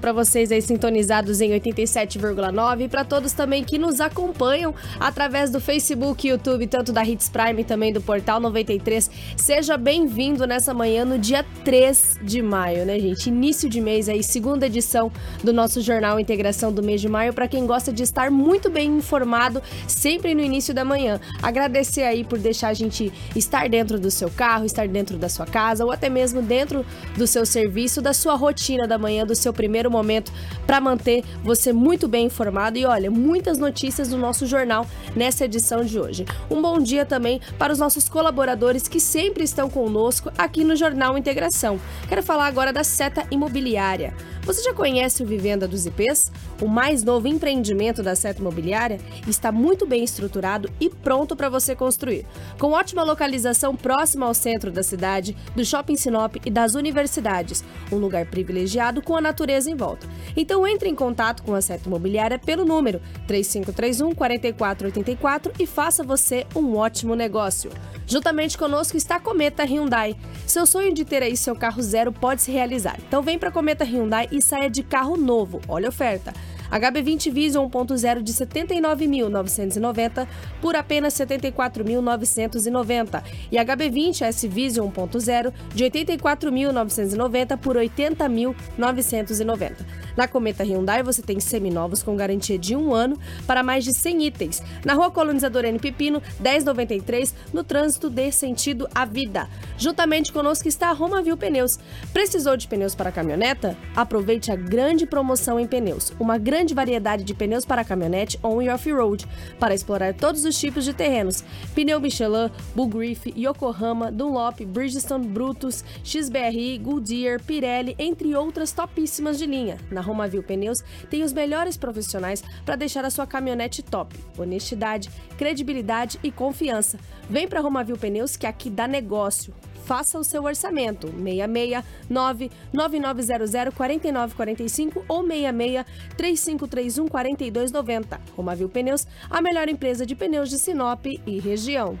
para vocês aí sintonizados em 87,9 e para todos também que nos acompanham através do Facebook YouTube, tanto da Hits Prime também do Portal 93. Seja bem-vindo nessa manhã no dia 3 de maio, né, gente? Início de mês aí, segunda edição do nosso jornal Integração do mês de maio para quem gosta de estar muito bem informado sempre no início da manhã. Agradecer aí por deixar a gente estar dentro do seu carro, estar dentro da sua casa ou até mesmo dentro do seu serviço, da sua rotina da manhã, do seu primeiro primeiro momento para manter você muito bem informado. E olha, muitas notícias do nosso jornal nessa edição de hoje. Um bom dia também para os nossos colaboradores que sempre estão conosco aqui no Jornal Integração. Quero falar agora da Seta Imobiliária. Você já conhece o Vivenda dos IPs? O mais novo empreendimento da Seta Imobiliária está muito bem estruturado e pronto para você construir. Com ótima localização próxima ao centro da cidade, do Shopping Sinop e das universidades. Um lugar privilegiado com a natureza em volta. Então entre em contato com a Seta Imobiliária pelo número 3531 4484 e faça você um ótimo negócio. Juntamente conosco está a Cometa Hyundai. Seu sonho de ter aí seu carro zero pode se realizar. Então vem para Cometa Hyundai e saia de carro novo. Olha a oferta. HB20 Vision 1.0 de 79.990 por apenas 74.990 e HB20 S Vision 1.0 de 84.990 por 80.990. Na Cometa Hyundai você tem seminovos com garantia de um ano para mais de 100 itens. Na Rua Colonizador N Pepino 1093 no trânsito de sentido à vida. Juntamente conosco está a Romavil Pneus. Precisou de pneus para caminhoneta? Aproveite a grande promoção em pneus. Uma grande grande variedade de pneus para caminhonete on e off-road, para explorar todos os tipos de terrenos. Pneu Michelin, Bull Griff, Yokohama, Dunlop, Bridgestone, Brutus, XBRI, Goodyear, Pirelli, entre outras topíssimas de linha. Na Romavil Pneus tem os melhores profissionais para deixar a sua caminhonete top. Honestidade, credibilidade e confiança. Vem para Romavil Pneus que aqui dá negócio faça o seu orçamento. 669 9900 4945 ou 66 3531 4290. Romavil Pneus, a melhor empresa de pneus de Sinop e região.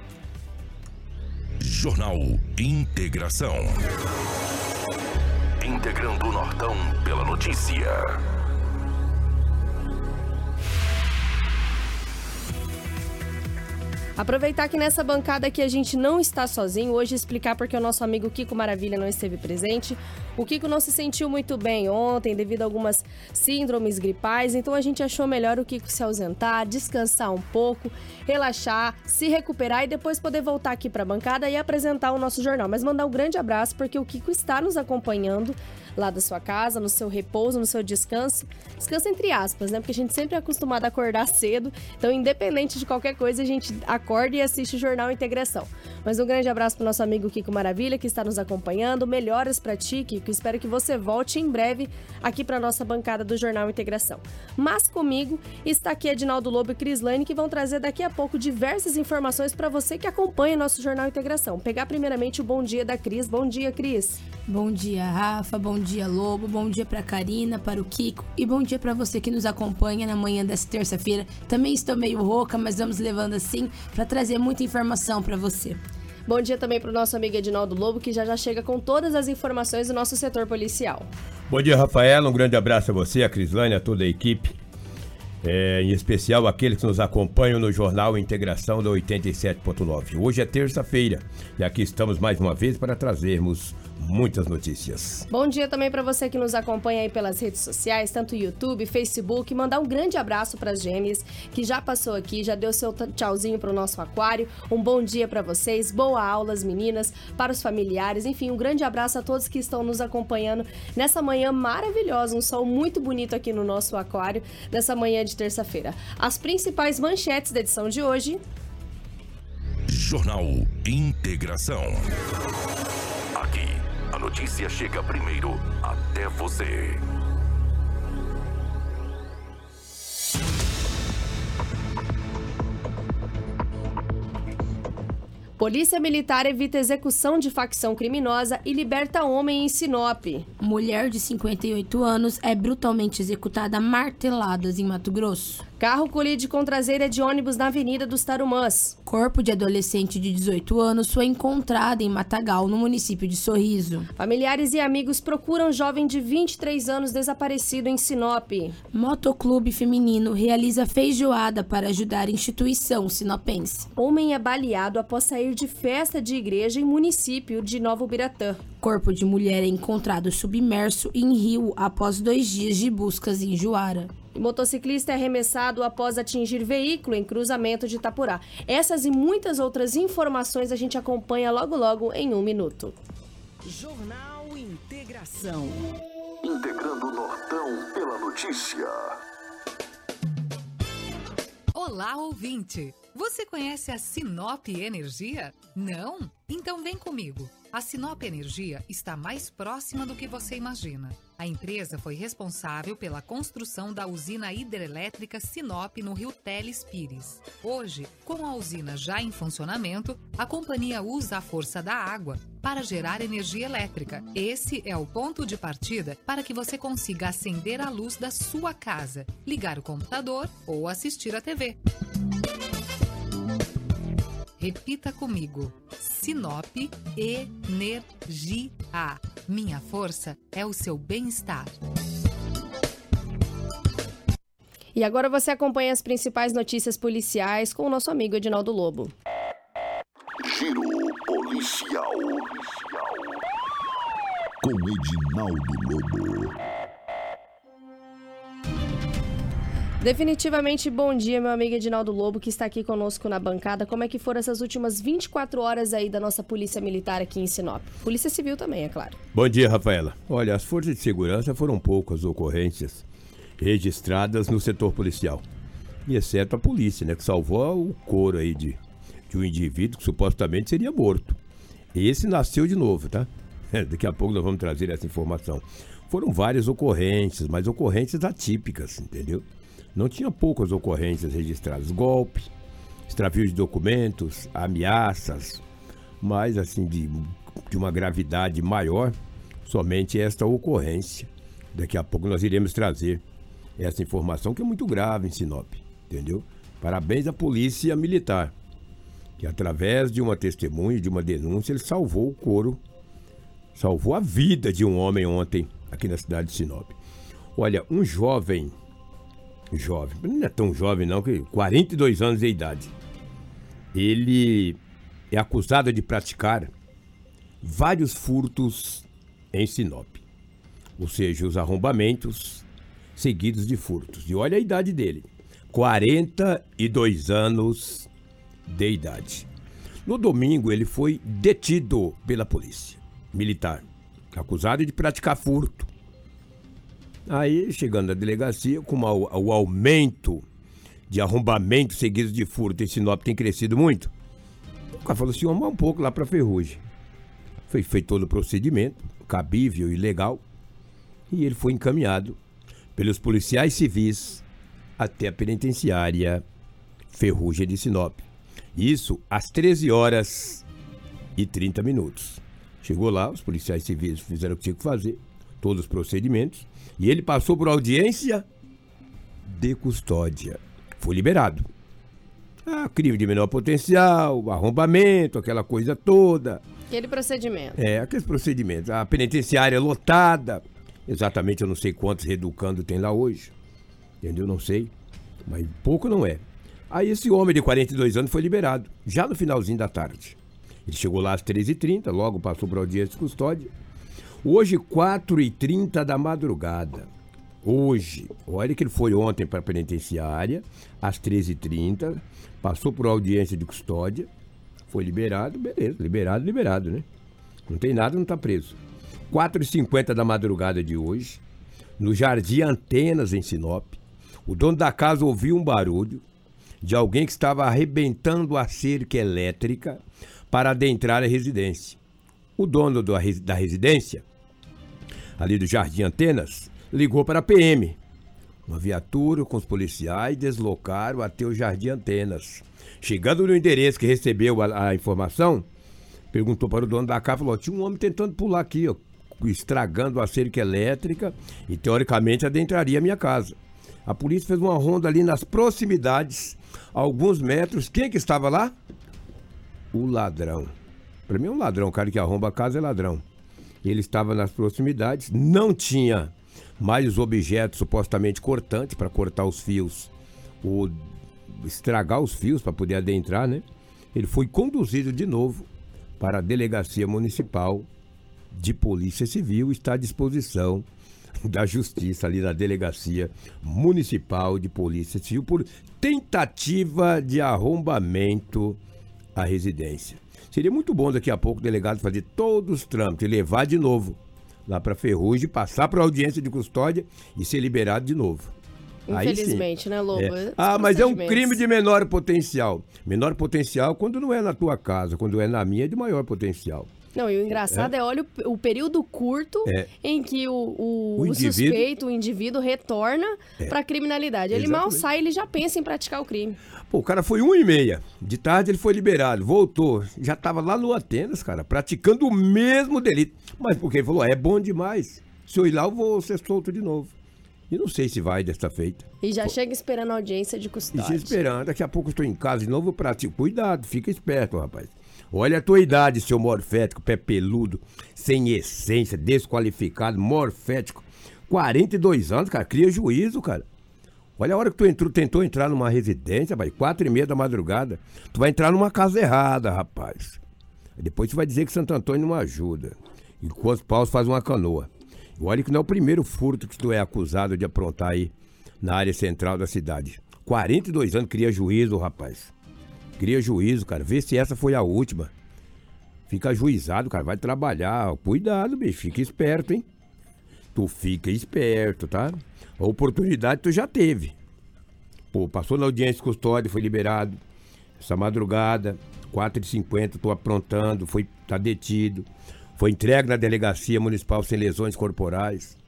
Jornal Integração. Integrando o Nortão pela notícia. Aproveitar que nessa bancada aqui a gente não está sozinho, hoje explicar porque o nosso amigo Kiko Maravilha não esteve presente. O Kiko não se sentiu muito bem ontem devido a algumas síndromes gripais, então a gente achou melhor o Kiko se ausentar, descansar um pouco, relaxar, se recuperar e depois poder voltar aqui para a bancada e apresentar o nosso jornal. Mas mandar um grande abraço porque o Kiko está nos acompanhando lá da sua casa, no seu repouso, no seu descanso. Descanso entre aspas, né? Porque a gente sempre é acostumado a acordar cedo, então independente de qualquer coisa, a gente acorda e assiste o Jornal Integração. Mas um grande abraço pro nosso amigo Kiko Maravilha, que está nos acompanhando. Melhoras para ti, Kiko. Espero que você volte em breve aqui para nossa bancada do Jornal Integração. Mas comigo está aqui Edinaldo Lobo e Cris Lane, que vão trazer daqui a pouco diversas informações para você que acompanha nosso Jornal Integração. Pegar primeiramente o bom dia da Cris. Bom dia, Cris. Bom dia, Rafa. Bom dia, Lobo. Bom dia para Karina, para o Kiko e bom dia para você que nos acompanha na manhã dessa terça-feira. Também estou meio rouca, mas vamos levando assim para trazer muita informação para você. Bom dia também para o nosso amigo Edinaldo Lobo, que já já chega com todas as informações do nosso setor policial. Bom dia, Rafaela. Um grande abraço a você, a Crislane, a toda a equipe. É, em especial aqueles que nos acompanham no Jornal Integração da 87.9. Hoje é terça-feira e aqui estamos mais uma vez para trazermos muitas notícias. Bom dia também para você que nos acompanha aí pelas redes sociais, tanto YouTube, Facebook. Mandar um grande abraço para as gêmeas que já passou aqui, já deu seu tchauzinho para o nosso aquário. Um bom dia para vocês, boa aula, as meninas, para os familiares. Enfim, um grande abraço a todos que estão nos acompanhando nessa manhã maravilhosa, um sol muito bonito aqui no nosso aquário, nessa manhã de terça-feira. As principais manchetes da edição de hoje. Jornal Integração notícia chega primeiro até você. Polícia Militar evita execução de facção criminosa e liberta homem em Sinop. Mulher de 58 anos é brutalmente executada a marteladas em Mato Grosso. Carro colide com traseira de ônibus na Avenida dos Tarumãs. Corpo de adolescente de 18 anos foi encontrado em Matagal, no município de Sorriso. Familiares e amigos procuram jovem de 23 anos desaparecido em Sinop. Motoclube feminino realiza feijoada para ajudar a instituição sinopense. Homem é baleado após sair de festa de igreja em município de Novo Biratã. Corpo de mulher é encontrado submerso em rio após dois dias de buscas em Juara. E motociclista é arremessado após atingir veículo em cruzamento de Itapurá. Essas e muitas outras informações a gente acompanha logo logo em um minuto. Jornal Integração. Integrando o Nortão pela notícia. Olá, ouvinte! Você conhece a Sinop Energia? Não? Então vem comigo. A Sinop Energia está mais próxima do que você imagina. A empresa foi responsável pela construção da usina hidrelétrica Sinop no rio Teles Pires. Hoje, com a usina já em funcionamento, a companhia usa a força da água para gerar energia elétrica. Esse é o ponto de partida para que você consiga acender a luz da sua casa, ligar o computador ou assistir a TV. Repita comigo. Sinop Energia. Minha força é o seu bem-estar. E agora você acompanha as principais notícias policiais com o nosso amigo Edinaldo Lobo. Giro policial. Com Edinaldo Lobo. Definitivamente bom dia, meu amigo Edinaldo Lobo, que está aqui conosco na bancada. Como é que foram essas últimas 24 horas aí da nossa Polícia Militar aqui em Sinop? Polícia Civil também, é claro. Bom dia, Rafaela. Olha, as forças de segurança foram poucas ocorrências registradas no setor policial. E exceto a polícia, né, que salvou o couro aí de, de um indivíduo que supostamente seria morto. Esse nasceu de novo, tá? Daqui a pouco nós vamos trazer essa informação. Foram várias ocorrências, mas ocorrências atípicas, entendeu? Não tinha poucas ocorrências registradas. Golpe, extravio de documentos, ameaças, mas assim, de, de uma gravidade maior, somente esta ocorrência. Daqui a pouco nós iremos trazer essa informação que é muito grave em Sinop, entendeu? Parabéns à Polícia Militar, que através de uma testemunha, de uma denúncia, ele salvou o couro, salvou a vida de um homem ontem aqui na cidade de Sinop. Olha, um jovem jovem, não é tão jovem não, que 42 anos de idade. Ele é acusado de praticar vários furtos em Sinop. Ou seja, os arrombamentos seguidos de furtos. E olha a idade dele: 42 anos de idade. No domingo, ele foi detido pela polícia militar, acusado de praticar furto. Aí, chegando à delegacia, com o aumento de arrombamentos seguidos de furto em Sinop tem crescido muito, o cara falou assim, vamos um pouco lá para Ferrugem. Foi feito todo o procedimento, cabível e legal, e ele foi encaminhado pelos policiais civis até a penitenciária Ferrugem de Sinop. Isso às 13 horas e 30 minutos. Chegou lá, os policiais civis fizeram o que tinha que fazer, todos os procedimentos, e ele passou por audiência de custódia. Foi liberado. Ah, crime de menor potencial, arrombamento, aquela coisa toda. Aquele procedimento. É, aqueles procedimentos. A penitenciária lotada. Exatamente, eu não sei quantos reeducando tem lá hoje. Entendeu? Não sei. Mas pouco não é. Aí esse homem de 42 anos foi liberado, já no finalzinho da tarde. Ele chegou lá às 13h30, logo passou por audiência de custódia. Hoje, 4h30 da madrugada. Hoje, olha que ele foi ontem para a penitenciária, às 13h30, passou por audiência de custódia, foi liberado, beleza, liberado, liberado, né? Não tem nada, não está preso. 4h50 da madrugada de hoje, no Jardim Antenas, em Sinop, o dono da casa ouviu um barulho de alguém que estava arrebentando a cerca elétrica para adentrar a residência. O dono da residência ali do Jardim Antenas, ligou para a PM. Uma viatura com os policiais deslocaram até o Jardim Antenas. Chegando no endereço que recebeu a, a informação, perguntou para o dono da casa, falou, tinha um homem tentando pular aqui, ó, estragando a cerca elétrica e teoricamente adentraria a minha casa. A polícia fez uma ronda ali nas proximidades, alguns metros. Quem que estava lá? O ladrão. Para mim é um ladrão, o cara que arromba a casa é ladrão. Ele estava nas proximidades, não tinha mais os objetos supostamente cortantes para cortar os fios ou estragar os fios para poder adentrar, né? Ele foi conduzido de novo para a delegacia municipal de polícia civil, está à disposição da justiça ali na delegacia municipal de polícia civil por tentativa de arrombamento à residência. Seria muito bom daqui a pouco o delegado fazer todos os trâmites e levar de novo lá para Ferrugem, passar para audiência de custódia e ser liberado de novo. Infelizmente, né, Lobo? É. Ah, mas é um crime de menor potencial. Menor potencial quando não é na tua casa, quando é na minha é de maior potencial. Não, e o engraçado é, olha o, o período curto É. em que o, o, O indivíduo- suspeito, o indivíduo, retorna para a criminalidade. Ele mal Exatamente. sai, ele já pensa em praticar o crime. Pô, o cara foi um e meia. De tarde ele foi liberado, voltou. Já tava lá no Atenas, cara, praticando o mesmo delito. Mas porque ele falou, é bom demais. Se eu ir lá, eu vou ser solto de novo. E não sei se vai desta feita. E já chega esperando a audiência de E custódia. se esperando, daqui a pouco eu estou em casa de novo, eu pratico. Cuidado, fica esperto, rapaz. Olha a tua idade, seu morfético, pé peludo, sem essência, desqualificado, morfético. 42 anos, cara, cria juízo, cara. Olha a hora que tu entrou, tentou entrar numa residência, vai, quatro e meia da madrugada. Tu vai entrar numa casa errada, rapaz. Depois tu vai dizer que Santo Antônio não ajuda. E com os paus faz uma canoa. Olha que não é o primeiro furto que tu é acusado de aprontar aí na área central da cidade. 42 anos, cria juízo, rapaz. Cria juízo, cara. Vê se essa foi a última. Fica ajuizado, cara. Vai trabalhar. Cuidado, bicho. Fica esperto, hein? Tu fica esperto, tá? A oportunidade tu já teve. Pô, passou na audiência de custódia, foi liberado. Essa madrugada, 4h50, tô aprontando, foi, tá detido. Foi entregue na delegacia municipal sem lesões corporais.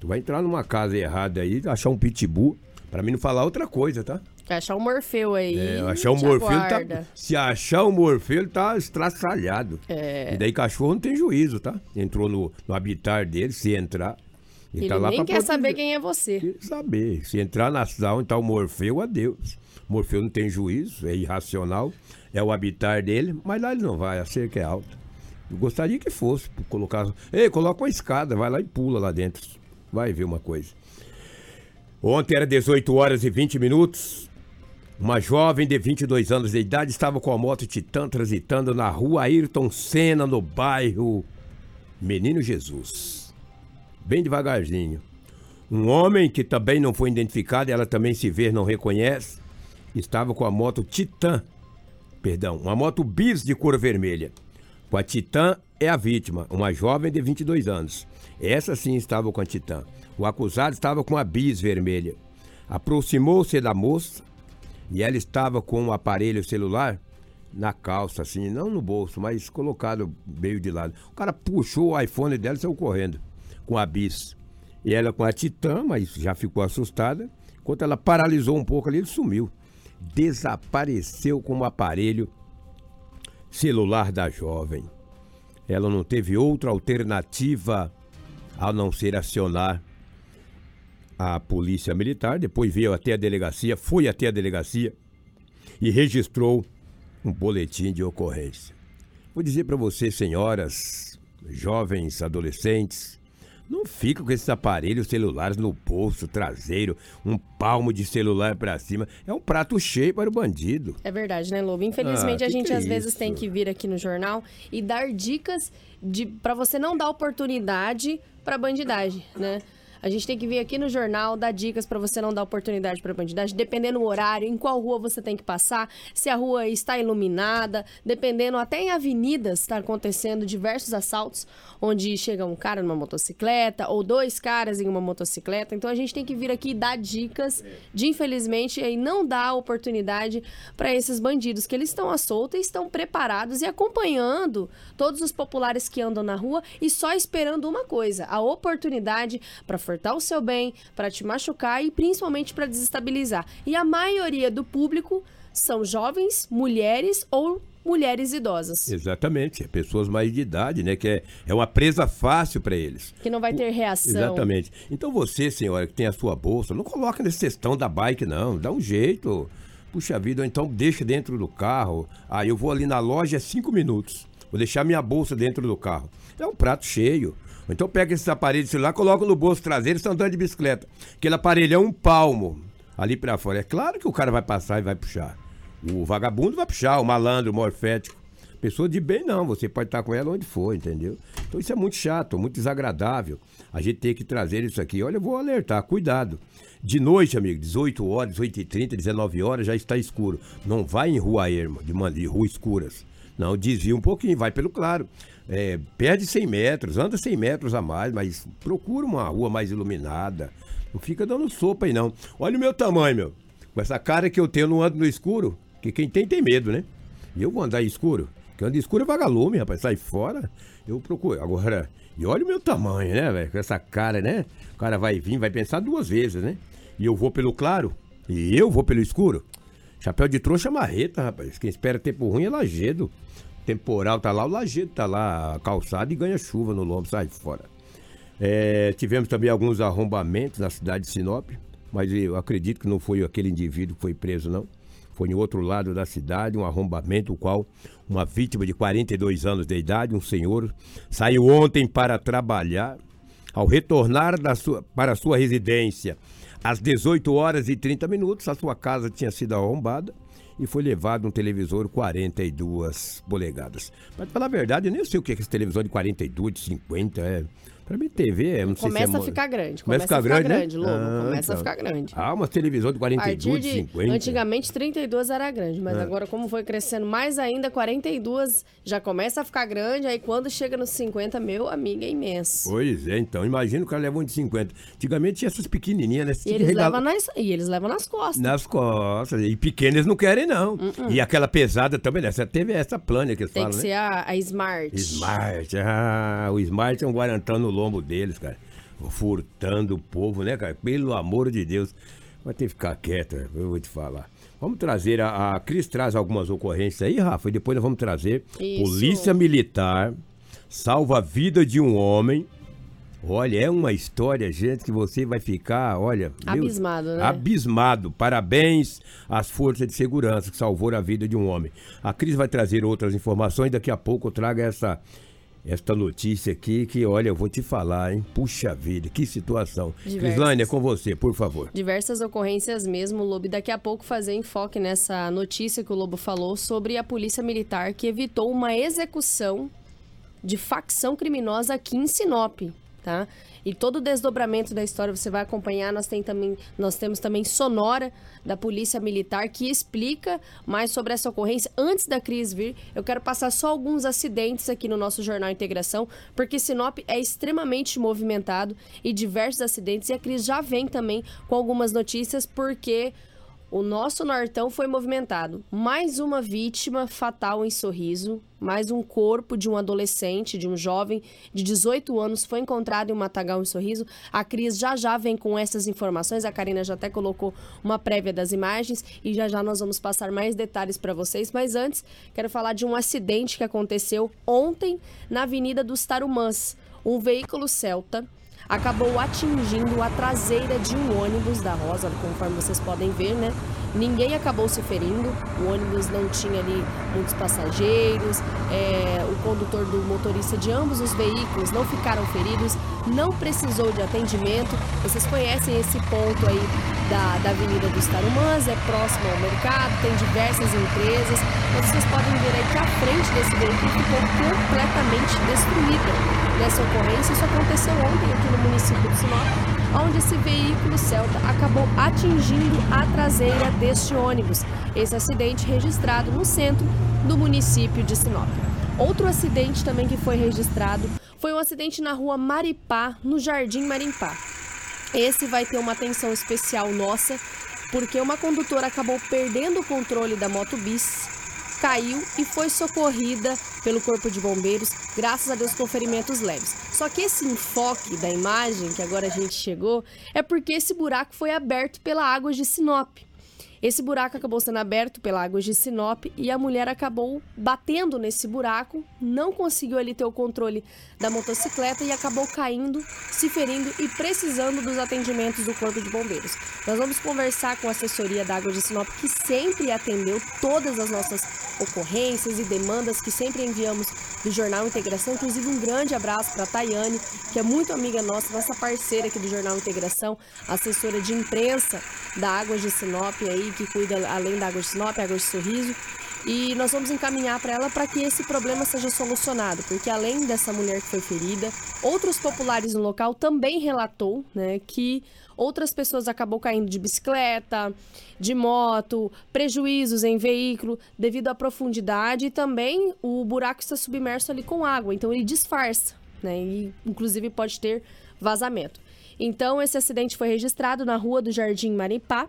Tu vai entrar numa casa errada aí, achar um pitbull. Pra mim não falar outra coisa, tá? Achar um Morfeu aí. É, achar te Morfeu, tá, se achar um Morfeu, ele tá estraçalhado. É. E daí cachorro não tem juízo, tá? Entrou no, no habitat dele, se entrar. Ele, Ele tá lá nem quer proteger. saber quem é você. Quer saber. Se entrar na sala onde tá o Morfeu, adeus. Morfeu não tem juízo, é irracional, é o habitat dele, mas lá ele não vai, a cerca é alta. Eu gostaria que fosse, colocar. Ei, coloca uma escada, vai lá e pula lá dentro. Vai ver uma coisa. Ontem era 18 horas e 20 minutos. Uma jovem de 22 anos de idade estava com a moto Titã transitando na rua Ayrton Senna, no bairro Menino Jesus. Bem devagarzinho. Um homem que também não foi identificado, ela também se vê, não reconhece, estava com a moto Titã. Perdão, uma moto bis de cor vermelha. Com a Titã é a vítima, uma jovem de 22 anos. Essa sim estava com a Titã. O acusado estava com a bis vermelha. Aproximou-se da moça e ela estava com um aparelho celular na calça, assim, não no bolso, mas colocado meio de lado. O cara puxou o iPhone dela e saiu correndo com a bis. E ela com a Titã, mas já ficou assustada. Enquanto ela paralisou um pouco ali, ele sumiu. Desapareceu com o aparelho celular da jovem. Ela não teve outra alternativa a não ser acionar a polícia militar. Depois veio até a delegacia, foi até a delegacia e registrou um boletim de ocorrência. Vou dizer para vocês, senhoras, jovens, adolescentes, não fica com esses aparelhos celulares no bolso traseiro, um palmo de celular para cima. É um prato cheio para o bandido. É verdade, né, Lobo? Infelizmente, Ah, a gente é às vezes tem que vir aqui no jornal e dar dicas de para você não dar oportunidade para bandidagem, né? A gente tem que vir aqui no jornal dar dicas para você não dar oportunidade para bandidagem, dependendo do horário, em qual rua você tem que passar, se a rua está iluminada, dependendo até em avenidas está acontecendo diversos assaltos, onde chega um cara numa motocicleta ou dois caras em uma motocicleta. Então a gente tem que vir aqui dar dicas de infelizmente aí não dar oportunidade para esses bandidos que eles estão à solta e estão preparados e acompanhando todos os populares que andam na rua e só esperando uma coisa, a oportunidade para furtar o seu bem, para te machucar e principalmente para desestabilizar. E a maioria do público são jovens, mulheres ou mulheres idosas. Exatamente, é pessoas mais de idade, né? Que é, é uma presa fácil para eles. Que não vai ter reação. Exatamente. Então você, senhora, que tem a sua bolsa, não coloca nesse cestão da bike, não. Dá um jeito. Puxa vida, ou então deixa dentro do carro. Ah, eu vou ali na loja cinco minutos. Vou deixar minha bolsa dentro do carro. É um prato cheio. Então pega esses aparelhos de celular, coloca no bolso traseiro e estão andando de bicicleta. Aquele aparelho é um palmo ali para fora. É claro que o cara vai passar e vai puxar. O vagabundo vai puxar, o malandro, o morfético. Pessoa de bem não, você pode estar com ela onde for, entendeu? Então isso é muito chato, muito desagradável. A gente tem que trazer isso aqui. Olha, eu vou alertar, cuidado. De noite, amigo, 18 horas, 18h30, 19 horas, já está escuro. Não vai em rua erma, de, de rua escuras. Não, desvia um pouquinho, vai pelo claro. É, perde 100 metros, anda 100 metros a mais, mas procura uma rua mais iluminada. Não fica dando sopa aí, não. Olha o meu tamanho, meu. Com essa cara que eu tenho, não ando no escuro. Que quem tem, tem medo, né? E eu vou andar escuro. Quem anda escuro é vagalume, rapaz. Sai fora. Eu procuro. Agora, e olha o meu tamanho, né, velho? Com essa cara, né? O cara vai vir, vai pensar duas vezes, né? E eu vou pelo claro. E eu vou pelo escuro. Chapéu de trouxa marreta, rapaz. Quem espera tempo ruim é lajedo. Temporal tá lá, o lajedo tá lá, calçado e ganha chuva no lombo, sai fora. É, tivemos também alguns arrombamentos na cidade de Sinop, mas eu acredito que não foi aquele indivíduo que foi preso, não. Foi em outro lado da cidade, um arrombamento, o qual uma vítima de 42 anos de idade, um senhor, saiu ontem para trabalhar. Ao retornar da sua, para sua residência às 18 horas e 30 minutos, a sua casa tinha sido arrombada e foi levado um televisor 42 polegadas. Mas, pra falar a verdade, eu nem sei o que é esse televisor de 42, de 50, é... Pra mim, TV, é, não sei Começa se é... a ficar grande. Começa Começa, a ficar ficar grande, grande, né? Lobo. Ah, começa a tá. ficar grande. Ah, uma televisor de A 42, partir de, 50. antigamente 32 era grande, mas É. agora como foi crescendo mais ainda, 42 já começa a ficar grande, aí quando chega nos 50, meu amigo, é imenso. Pois é, então. Imagina o cara leva um de 50. Antigamente tinha essas pequenininhas, né? E eles, levam nas, e eles levam nas costas. Nas costas. E pequenas não querem, não. E aquela pesada também, né? Essa teve essa plana que eles Tem falam, que né? ser a, a Smart. Smart. Ah, o Smart é um guarantão no lombo deles, cara. Furtando o povo, né, cara? Pelo amor de Deus. Vai ter que ficar quieto, né? eu vou te falar. Vamos trazer, a, a Cris traz algumas ocorrências aí, Rafa, e depois nós vamos trazer Isso. Polícia Militar salva a vida de um homem. Olha, é uma história, gente, que você vai ficar, olha... Abismado, né? Abismado. Parabéns às forças de segurança que salvou a vida de um homem. A Cris vai trazer outras informações, daqui a pouco eu trago essa, esta notícia aqui que, olha, eu vou te falar, hein? Puxa vida, que situação. Diversas. Crislane, é com você, por favor. Diversas ocorrências mesmo, Lobo. E daqui a pouco fazer enfoque nessa notícia que o Lobo falou sobre a polícia militar que evitou uma execução de facção criminosa aqui em Sinop, tá? E todo o desdobramento da história você vai acompanhar. Nós, tem também, nós temos também sonora da Polícia Militar que explica mais sobre essa ocorrência. Antes da Cris vir, eu quero passar só alguns acidentes aqui no nosso Jornal Integração, porque Sinop é extremamente movimentado e diversos acidentes. E a Cris já vem também com algumas notícias, porque o nosso Nortão foi movimentado. Mais uma vítima fatal em Sorriso, mais um corpo de um adolescente, de um jovem de 18 anos foi encontrado em um matagal em Sorriso. A Cris já já vem com essas informações. A Karina já até colocou uma prévia das imagens e já já nós vamos passar mais detalhes para vocês. Mas antes, quero falar de um acidente que aconteceu ontem na Avenida dos Tarumãs. Um veículo Celta acabou atingindo a traseira de um ônibus da Rosa, conforme vocês podem ver, né? Ninguém acabou se ferindo, o ônibus não tinha ali muitos passageiros, é, o condutor do motorista de ambos os veículos não ficaram feridos, não precisou de atendimento. Vocês conhecem esse ponto aí da, da Avenida dos Tarumãs, é próximo ao mercado, tem diversas empresas, vocês podem ver aí que a frente desse veículo ficou completamente destruída nessa ocorrência. Isso aconteceu ontem aqui no município de Sinop, onde esse veículo Celta acabou atingindo a traseira deste ônibus. Esse acidente registrado no centro do município de Sinop. Outro acidente também que foi registrado foi um acidente na rua Maripá, no Jardim Marimpá. Esse vai ter uma atenção especial nossa, porque uma condutora acabou perdendo o controle da moto bis, caiu e foi socorrida pelo corpo de bombeiros, graças a Deus com ferimentos leves. Só que esse enfoque da imagem que agora a gente chegou é porque esse buraco foi aberto pela água de Sinop. Esse buraco acabou sendo aberto pela água de Sinop e a mulher acabou batendo nesse buraco, não conseguiu ali ter o controle da motocicleta e acabou caindo, se ferindo e precisando dos atendimentos do Corpo de Bombeiros. Nós vamos conversar com a assessoria da Água de Sinop, que sempre atendeu todas as nossas ocorrências e demandas que sempre enviamos do Jornal Integração. Inclusive, um grande abraço para a Tayane, que é muito amiga nossa, nossa parceira aqui do Jornal Integração, assessora de imprensa da Água de Sinop aí, que cuida além da Água de Sinop, Água de Sorriso. E nós vamos encaminhar para ela para que esse problema seja solucionado, porque além dessa mulher que foi ferida, outros populares no local também relatou, né, que outras pessoas acabou caindo de bicicleta, de moto, prejuízos em veículo devido à profundidade e também o buraco está submerso ali com água, então ele disfarça, né, e inclusive pode ter vazamento. Então esse acidente foi registrado na rua do Jardim Maripá.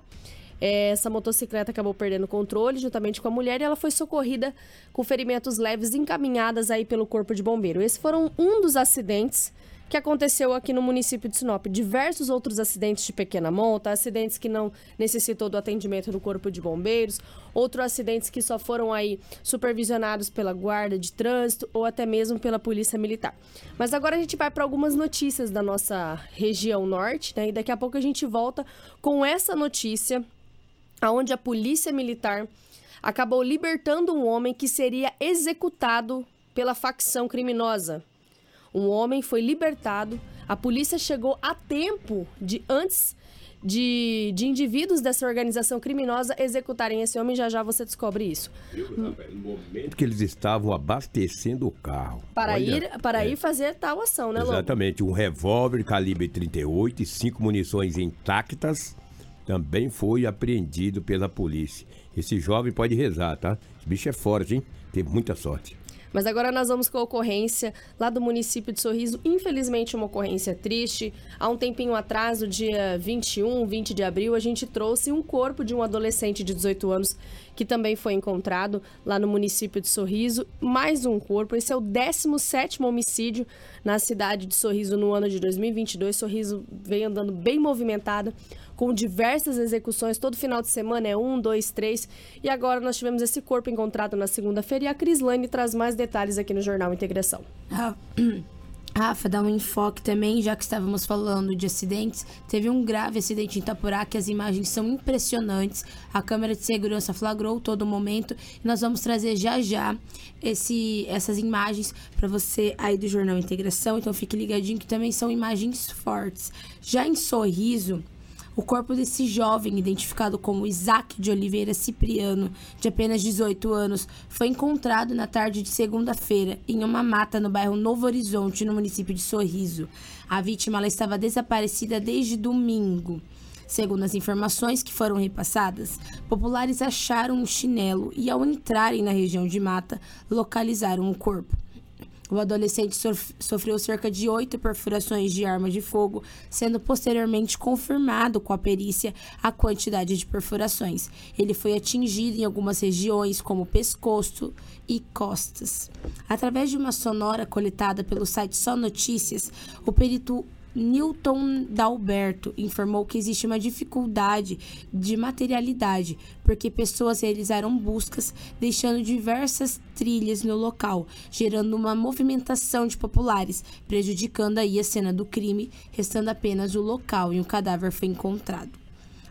Essa motocicleta acabou perdendo o controle juntamente com a mulher e ela foi socorrida com ferimentos leves encaminhadas aí pelo corpo de bombeiro. Esses foram um dos acidentes que aconteceu aqui no município de Sinop. Diversos outros acidentes de pequena monta, acidentes que não necessitou do atendimento do corpo de bombeiros, outros acidentes que só foram aí supervisionados pela guarda de trânsito ou até mesmo pela polícia militar. Mas agora a gente vai para algumas notícias da nossa região norte, né? E daqui a pouco a gente volta com essa notícia onde a polícia militar acabou libertando um homem que seria executado pela facção criminosa. Um homem foi libertado, a polícia chegou a tempo de antes de, de indivíduos dessa organização criminosa executarem esse homem. Já já você descobre isso. No momento que eles estavam abastecendo o carro. Para, Olha, ir, para é, ir fazer tal ação, né, Lobo? Exatamente, um revólver calibre 38 e cinco munições intactas também foi apreendido pela polícia. Esse jovem pode rezar, tá? Esse bicho é forte, hein? Teve muita sorte. Mas agora nós vamos com a ocorrência lá do município de Sorriso. Infelizmente, uma ocorrência triste. Há um tempinho atrás, no dia 21, 20 de abril, a gente trouxe um corpo de um adolescente de 18 anos que também foi encontrado lá no município de Sorriso. Mais um corpo. Esse é o 17 homicídio na cidade de Sorriso no ano de 2022. Sorriso vem andando bem movimentada com diversas execuções. Todo final de semana é um, dois, três. E agora nós tivemos esse corpo encontrado na segunda-feira e a Crislane traz mais detalhes aqui no Jornal Integração. Ah, Rafa, dá um enfoque também, já que estávamos falando de acidentes. Teve um grave acidente em Itapurá, que as imagens são impressionantes. A câmera de segurança flagrou todo momento. E nós vamos trazer já já esse, essas imagens para você aí do Jornal Integração. Então fique ligadinho que também são imagens fortes. Já em Sorriso, o corpo desse jovem, identificado como Isaac de Oliveira Cipriano, de apenas 18 anos, foi encontrado na tarde de segunda-feira em uma mata no bairro Novo Horizonte, no município de Sorriso. A vítima estava desaparecida desde domingo. Segundo as informações que foram repassadas, populares acharam um chinelo e, ao entrarem na região de mata, localizaram o corpo. O adolescente sofreu cerca de oito perfurações de arma de fogo, sendo posteriormente confirmado com a perícia a quantidade de perfurações. Ele foi atingido em algumas regiões, como pescoço e costas. Através de uma sonora coletada pelo site Só Notícias, o perito Newton Dalberto informou que existe uma dificuldade de materialidade, porque pessoas realizaram buscas, deixando diversas trilhas no local, gerando uma movimentação de populares, prejudicando aí a cena do crime, restando apenas o local e o cadáver foi encontrado.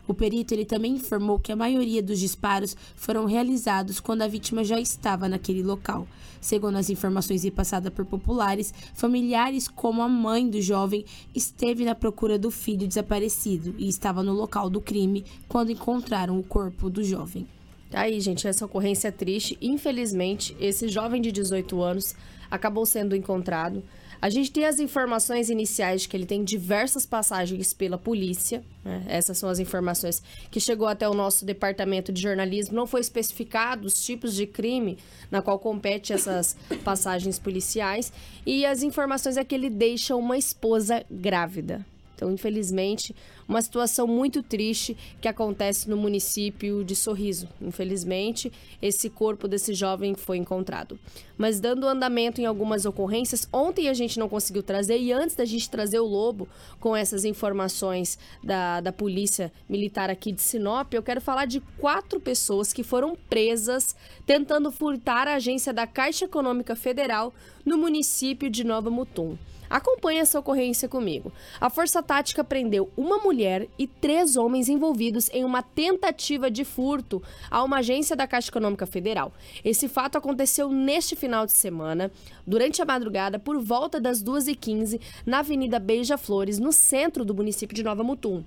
O perito ele também informou que a maioria dos disparos foram realizados quando a vítima já estava naquele local. Segundo as informações repassadas por populares, familiares como a mãe do jovem esteve na procura do filho desaparecido e estava no local do crime quando encontraram o corpo do jovem. Aí, gente, essa ocorrência é triste. Infelizmente, esse jovem de 18 anos acabou sendo encontrado. A gente tem as informações iniciais de que ele tem diversas passagens pela polícia. Né? Essas são as informações que chegou até o nosso departamento de jornalismo. Não foi especificado os tipos de crime na qual compete essas passagens policiais. E as informações é que ele deixa uma esposa grávida. Então, infelizmente, uma situação muito triste que acontece no município de Sorriso. Infelizmente, esse corpo desse jovem foi encontrado. Mas dando andamento em algumas ocorrências, ontem a gente não conseguiu trazer, e antes da gente trazer o Lobo com essas informações da, da Polícia Militar aqui de Sinop, eu quero falar de quatro pessoas que foram presas tentando furtar a agência da Caixa Econômica Federal no município de Nova Mutum. Acompanhe essa ocorrência comigo. A Força Tática prendeu uma mulher e três homens envolvidos em uma tentativa de furto a uma agência da Caixa Econômica Federal. Esse fato aconteceu neste final de semana, durante a madrugada, por volta das 2h15, na Avenida Beija-Flores, no centro do município de Nova Mutum.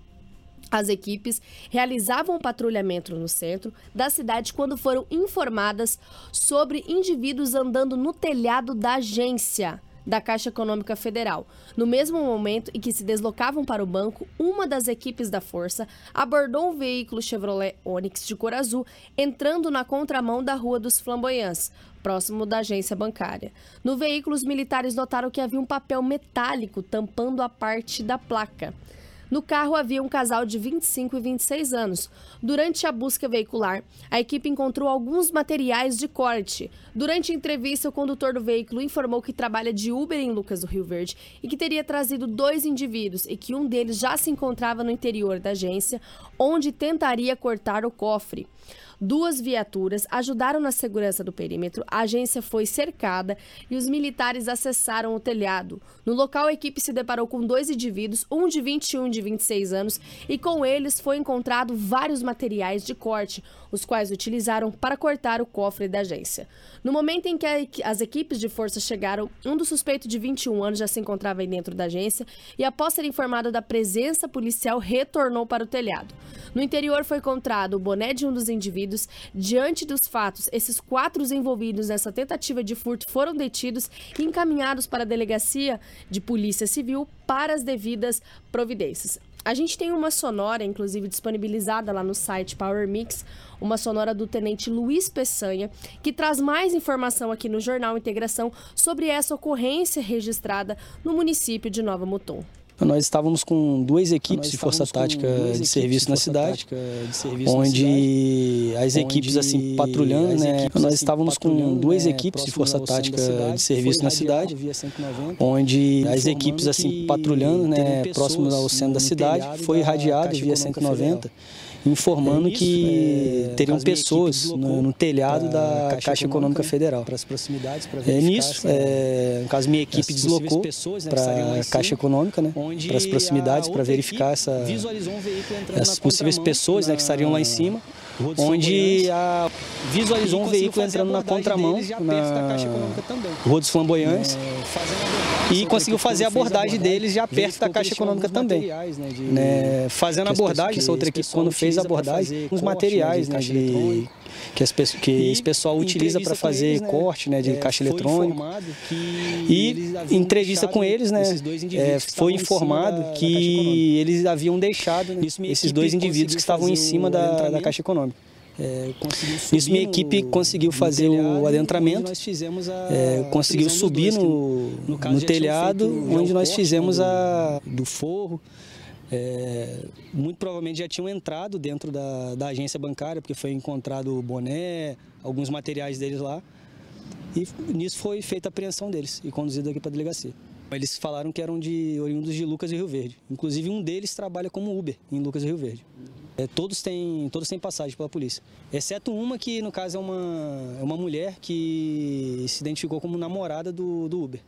As equipes realizavam um patrulhamento no centro da cidade quando foram informadas sobre indivíduos andando no telhado da agência da Caixa Econômica Federal. No mesmo momento em que se deslocavam para o banco, uma das equipes da força abordou um veículo Chevrolet Onix de cor azul, entrando na contramão da Rua dos Flamboyantes, próximo da agência bancária. No veículo, os militares notaram que havia um papel metálico tampando a parte da placa. No carro havia um casal de 25 e 26 anos. Durante a busca veicular, a equipe encontrou alguns materiais de corte. Durante a entrevista, o condutor do veículo informou que trabalha de Uber em Lucas do Rio Verde e que teria trazido dois indivíduos e que um deles já se encontrava no interior da agência, onde tentaria cortar o cofre. Duas viaturas ajudaram na segurança do perímetro, a agência foi cercada e os militares acessaram o telhado. No local, a equipe se deparou com dois indivíduos, um de 21 e de 26 anos, e com eles foi encontrado vários materiais de corte, os quais utilizaram para cortar o cofre da agência. No momento em que as equipes de força chegaram, um dos suspeitos de 21 anos já se encontrava aí dentro da agência e, após ser informado da presença policial, retornou para o telhado. No interior foi encontrado o boné de um dos indivíduos. Diante dos fatos, esses quatro envolvidos nessa tentativa de furto foram detidos e encaminhados para a delegacia de Polícia Civil para as devidas providências. A gente tem uma sonora, inclusive, disponibilizada lá no site Power Mix, uma sonora do tenente Luiz Peçanha, que traz mais informação aqui no Jornal Integração sobre essa ocorrência registrada no município de Nova Mutum. Nós estávamos com duas equipes de força tática de serviço na cidade, onde as equipes assim patrulhando, né? Nós estávamos com duas equipes de força tática de serviço na cidade, onde as equipes assim patrulhando, né, próximo ao centro da cidade, foi irradiada via 190 informando é que é, teriam pessoas no, no, telhado da Caixa, Caixa Econômica, Federal. Para as proximidades, para É nisso, é, no caso, minha equipe deslocou né, para a Caixa Econômica, né, para as proximidades, para verificar essa, um essas possíveis pessoas né, que estariam lá em cima onde a, visualizou um veículo entrando na contramão na Rua dos Flamboyantes. É, e conseguiu fazer a abordagem deles já perto da Caixa Econômica também. Né, né, fazendo a abordagem, essa outra equipe quando fez a abordagem, os materiais né, de, que, as, que esse pessoal utiliza para fazer né, corte né, de é, caixa eletrônico. E entrevista com eles, né, é, foi informado que eles haviam deixado né, esses dois indivíduos que estavam em cima da, da Caixa Econômica. É, Isso minha equipe no, conseguiu fazer o adentramento, a, é, conseguiu subir no, no, no telhado, onde nós fizemos a do forro. É, muito provavelmente já tinham entrado dentro da, da agência bancária, porque foi encontrado o boné, alguns materiais deles lá. E nisso foi feita a apreensão deles e conduzido aqui para a delegacia. Eles falaram que eram de oriundos de Lucas e Rio Verde. Inclusive um deles trabalha como Uber em Lucas e Rio Verde. É, todos, têm, todos têm passagem pela polícia. Exceto uma que, no caso, é uma, é uma mulher que se identificou como namorada do, do Uber.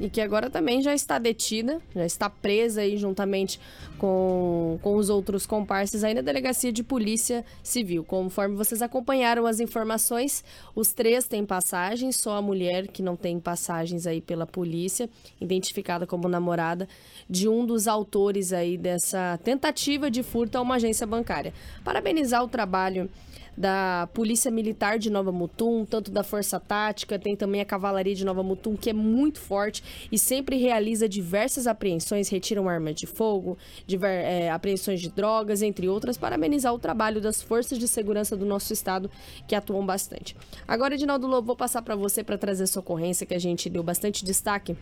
E que agora também já está detida, já está presa aí juntamente com, com os outros comparsas aí na delegacia de polícia civil. Conforme vocês acompanharam as informações, os três têm passagens, só a mulher que não tem passagens aí pela polícia, identificada como namorada de um dos autores aí dessa tentativa de furto a uma agência bancária. Parabenizar o trabalho da Polícia Militar de Nova Mutum, tanto da Força Tática, tem também a Cavalaria de Nova Mutum, que é muito forte e sempre realiza diversas apreensões, retiram armas de fogo, diver, é, apreensões de drogas, entre outras, parabenizar o trabalho das forças de segurança do nosso estado, que atuam bastante. Agora, Edinaldo Lobo, vou passar para você para trazer essa ocorrência que a gente deu bastante destaque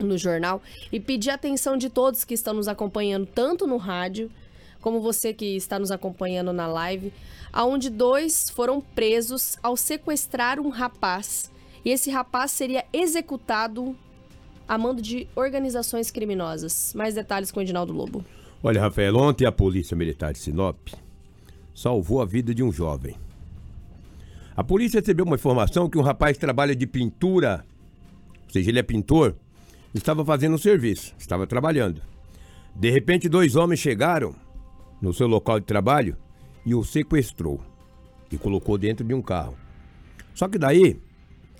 no jornal e pedir a atenção de todos que estão nos acompanhando, tanto no rádio como você que está nos acompanhando na live, aonde dois foram presos ao sequestrar um rapaz. E esse rapaz seria executado a mando de organizações criminosas. Mais detalhes com o Edinaldo Lobo. Olha, Rafael, ontem a Polícia Militar de Sinop salvou a vida de um jovem. A polícia recebeu uma informação que um rapaz trabalha de pintura, ou seja, ele é pintor, estava fazendo um serviço, estava trabalhando. De repente, dois homens chegaram no seu local de trabalho e o sequestrou e colocou dentro de um carro. Só que daí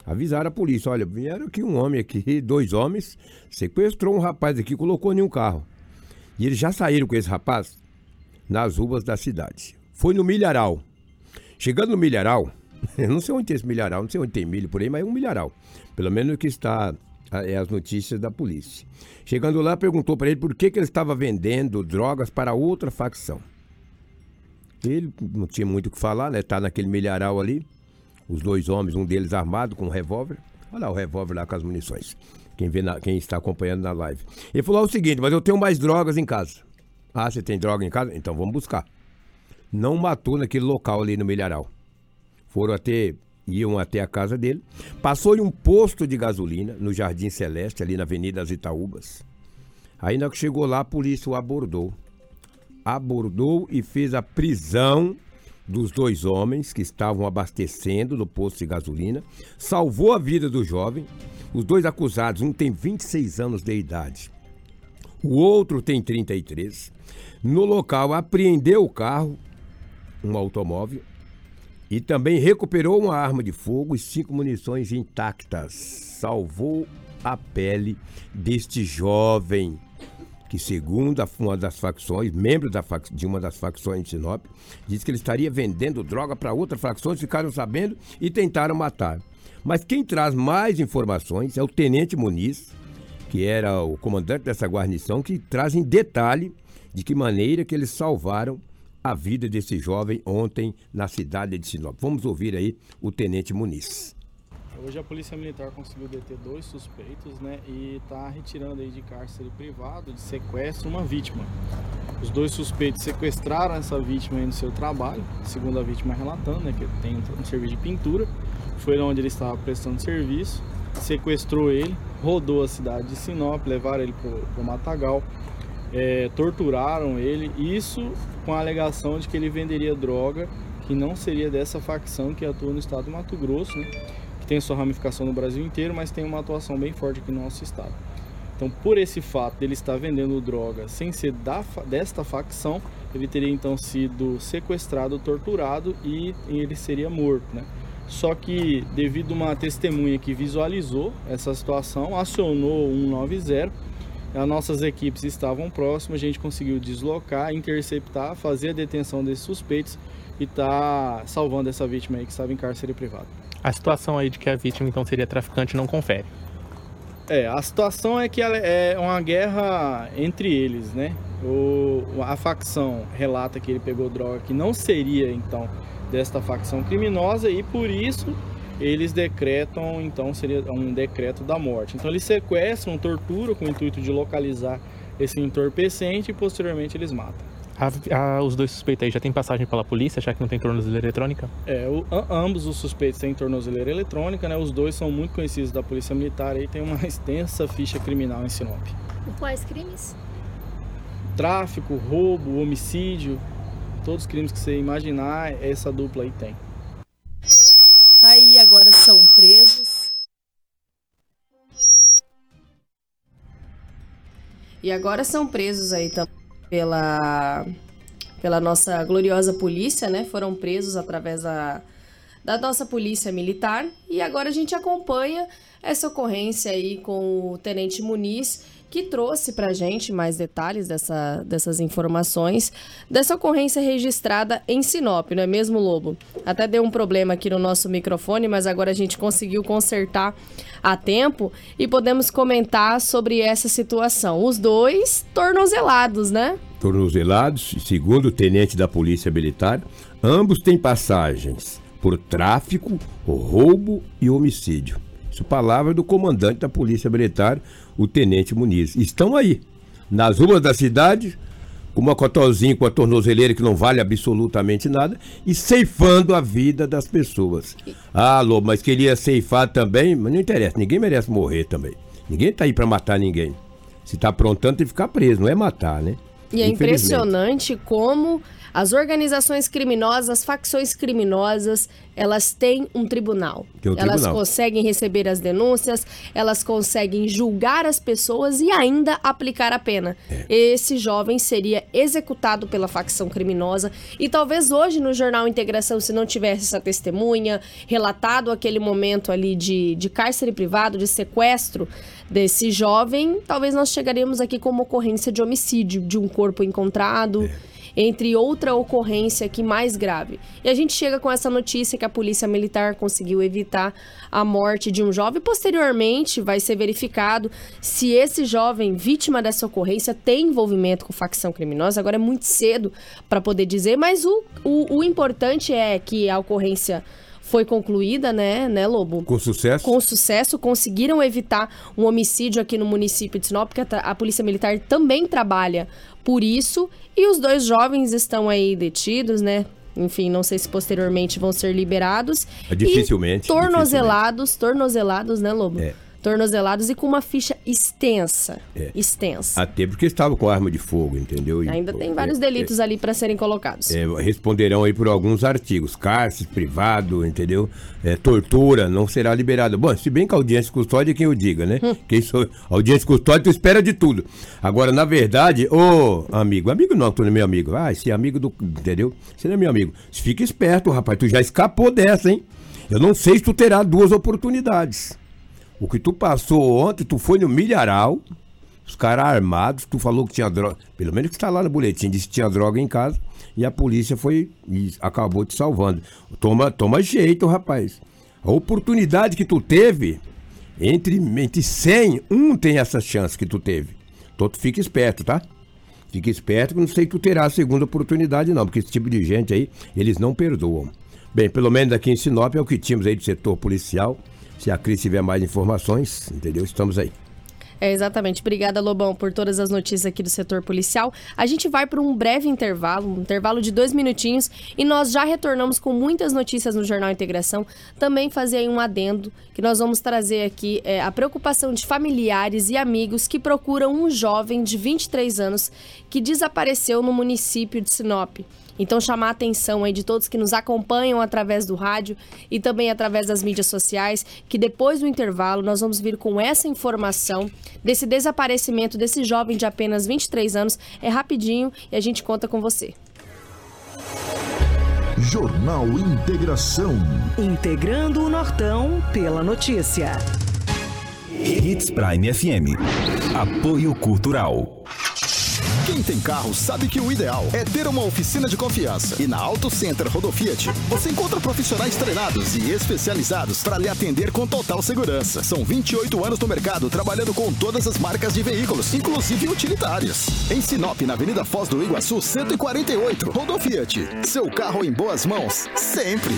avisaram a polícia, olha, vieram aqui um homem aqui, dois homens, sequestrou um rapaz aqui, colocou em um carro. E eles já saíram com esse rapaz nas ruas da cidade. Foi no milharal. Chegando no milharal, eu não sei onde tem esse milharal, não sei onde tem milho por aí, mas é um milharal. Pelo menos que está é as notícias da polícia. Chegando lá, perguntou para ele por que, que ele estava vendendo drogas para outra facção. Ele não tinha muito o que falar, né? Tá naquele milharal ali. Os dois homens, um deles armado com um revólver. Olha lá o revólver lá com as munições. Quem, vê na, quem está acompanhando na live. Ele falou o seguinte, mas eu tenho mais drogas em casa. Ah, você tem droga em casa? Então vamos buscar. Não matou naquele local ali no milharal. Foram até iam até a casa dele. Passou em um posto de gasolina no Jardim Celeste, ali na Avenida das Itaúbas. Aí, que chegou lá, a polícia o abordou. Abordou e fez a prisão dos dois homens que estavam abastecendo no posto de gasolina. Salvou a vida do jovem. Os dois acusados, um tem 26 anos de idade, o outro tem 33. No local, apreendeu o carro, um automóvel, e também recuperou uma arma de fogo e cinco munições intactas. Salvou a pele deste jovem que, segundo uma das facções, membro da fac de uma das facções de Sinop, disse que ele estaria vendendo droga para outras facções, ficaram sabendo e tentaram matar. Mas quem traz mais informações é o Tenente Muniz, que era o comandante dessa guarnição, que traz em detalhe de que maneira que eles salvaram a vida desse jovem ontem na cidade de Sinop. Vamos ouvir aí o Tenente Muniz. Hoje a Polícia Militar conseguiu deter dois suspeitos, né, e está retirando aí de cárcere privado, de sequestro, uma vítima. Os dois suspeitos sequestraram essa vítima aí no seu trabalho, segundo a vítima relatando, né, que tem um serviço de pintura. Foi onde ele estava prestando serviço, sequestrou ele, rodou a cidade de Sinop, levaram ele para o Matagal, é, torturaram ele, isso com a alegação de que ele venderia droga que não seria dessa facção que atua no estado do Mato Grosso, né? que tem sua ramificação no Brasil inteiro, mas tem uma atuação bem forte aqui no nosso estado. Então, por esse fato dele estar vendendo droga sem ser da, desta facção, ele teria então sido sequestrado, torturado e ele seria morto, né? Só que, devido a uma testemunha que visualizou essa situação, acionou o 190 as nossas equipes estavam próximas, a gente conseguiu deslocar, interceptar, fazer a detenção desses suspeitos e tá salvando essa vítima aí que estava em cárcere privado. A situação aí de que a vítima então seria traficante não confere. É, a situação é que é uma guerra entre eles, né? O, a facção relata que ele pegou droga que não seria então desta facção criminosa e por isso eles decretam, então seria um decreto da morte. Então eles sequestram, torturam com o intuito de localizar esse entorpecente e posteriormente eles matam. A, a, os dois suspeitos aí já têm passagem pela polícia, já que não tem tornozeleira eletrônica? É, o, a, ambos os suspeitos têm tornozeleira eletrônica, né? Os dois são muito conhecidos da polícia militar e tem uma extensa ficha criminal em Sinop. Quais crimes? Tráfico, roubo, homicídio, todos os crimes que você imaginar, essa dupla aí tem. Agora são presos. E agora são presos aí também pela, pela nossa gloriosa polícia, né? Foram presos através da, da nossa polícia militar. E agora a gente acompanha essa ocorrência aí com o Tenente Muniz que trouxe para a gente mais detalhes dessa, dessas informações dessa ocorrência registrada em Sinop, não é mesmo, Lobo? Até deu um problema aqui no nosso microfone, mas agora a gente conseguiu consertar a tempo e podemos comentar sobre essa situação. Os dois tornozelados, né? Tornozelados, segundo o tenente da Polícia Militar, ambos têm passagens por tráfico, roubo e homicídio. Isso, palavra do comandante da Polícia Militar, o Tenente Muniz. Estão aí, nas ruas da cidade, com uma cotozinha com a tornozeleira que não vale absolutamente nada e ceifando a vida das pessoas. Ah, Lobo, mas queria ceifar também, mas não interessa, ninguém merece morrer também. Ninguém tá aí para matar ninguém. Se tá aprontando, tem que ficar preso, não é matar, né? E é impressionante como as organizações criminosas, as facções criminosas, elas têm um tribunal. Tem um elas tribunal. conseguem receber as denúncias, elas conseguem julgar as pessoas e ainda aplicar a pena. É. Esse jovem seria executado pela facção criminosa e talvez hoje no Jornal Integração, se não tivesse essa testemunha, relatado aquele momento ali de, de cárcere privado, de sequestro desse jovem, talvez nós chegaríamos aqui com uma ocorrência de homicídio de um corpo encontrado É. entre outra ocorrência aqui mais grave. E a gente chega com essa notícia que a Polícia Militar conseguiu evitar a morte de um jovem. Posteriormente, vai ser verificado se esse jovem, vítima dessa ocorrência, tem envolvimento com facção criminosa. Agora é muito cedo para poder dizer, mas o, o, o importante é que a ocorrência foi concluída, né, né, Lobo? Com sucesso? Com sucesso, conseguiram evitar um homicídio aqui no município de Sinop, porque a, a Polícia Militar também trabalha por isso. E os dois jovens estão aí detidos, né? Enfim, não sei se posteriormente vão ser liberados. É, dificilmente, tornozelados, tornozelados, né, Lobo? É. Tornozelados e com uma ficha extensa. É. Extensa. Até porque estavam com arma de fogo, entendeu? E, Ainda tem é, vários delitos ali para serem colocados. é, responderão aí por alguns artigos. Cárcere, privado, entendeu? É, tortura, não será liberado. Bom, se bem que a audiência custódia é quem eu diga, né? Hum. Quem sou, audiência custódia, tu espera de tudo. Agora, na verdade, ô amigo, amigo não, tu não é meu amigo. Ah, esse amigo do. Entendeu? Você não é meu amigo. Fica esperto, rapaz. Tu já escapou dessa, hein? Eu não sei se tu terá duas oportunidades. O que tu passou ontem, tu foi no milharal, os caras armados, tu falou que tinha droga. Pelo menos que está lá no boletim, disse que tinha droga em casa. E a polícia foi e acabou te salvando. Toma, toma jeito, rapaz. A oportunidade que tu teve, entre, entre 100, um tem essa chance que tu teve. Então tu fica esperto, tá? Fica esperto que não sei que tu terá a segunda oportunidade, não, porque esse tipo de gente aí, eles não perdoam. Bem, pelo menos aqui em Sinop é o que tínhamos aí do setor policial. Se a Cris tiver mais informações, entendeu? Estamos aí. É, exatamente. Obrigada, Lobão, por todas as notícias aqui do setor policial. A gente vai para um breve intervalo, um intervalo de dois minutinhos, e nós já retornamos com muitas notícias no Jornal Integração. Também fazer aí um adendo, que nós vamos trazer aqui é, a preocupação de familiares e amigos que procuram um jovem de 23 anos que desapareceu no município de Sinop. Então, chamar a atenção aí de todos que nos acompanham através do rádio e também através das mídias sociais, que depois do intervalo nós vamos vir com essa informação desse desaparecimento desse jovem de apenas 23 anos. É rapidinho e a gente conta com você. Jornal Integração. Integrando o Nortão pela notícia. Hits Prime FM. Apoio Cultural. Quem tem carro sabe que o ideal é ter uma oficina de confiança. E na Auto Center Rodofiat, você encontra profissionais treinados e especializados para lhe atender com total segurança. São 28 anos no mercado trabalhando com todas as marcas de veículos, inclusive utilitários. Em Sinop, na Avenida Foz do Iguaçu, 148. Rodofiat. Seu carro em boas mãos, sempre.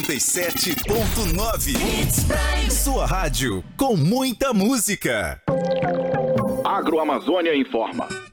87.9 Sua rádio com muita música. Agroamazônia informa.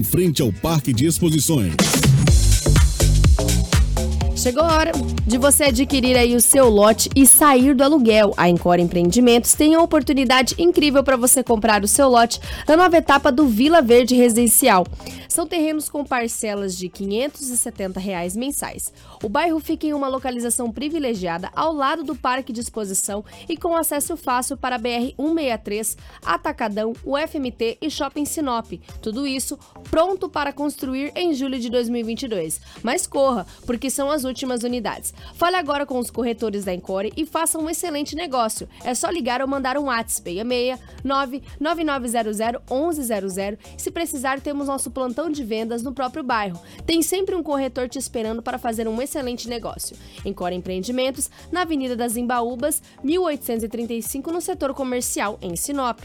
frente ao Parque de Exposições. Chegou a hora de você adquirir aí o seu lote e sair do aluguel. A Encore Empreendimentos tem a oportunidade incrível para você comprar o seu lote na nova etapa do Vila Verde Residencial. São terrenos com parcelas de 570 reais mensais. O bairro fica em uma localização privilegiada ao lado do Parque de Exposição e com acesso fácil para a BR-163, Atacadão, o FMT e Shopping Sinop. Tudo isso pronto para construir em julho de 2022. Mas corra, porque são as últimas unidades. Fale agora com os corretores da Encore e faça um excelente negócio. É só ligar ou mandar um WhatsApp 66 99900 1100. Se precisar, temos nosso plantão de vendas no próprio bairro. Tem sempre um corretor te esperando para fazer um excelente negócio. Encore Empreendimentos, na Avenida das Embaúbas, 1835, no setor comercial, em Sinop.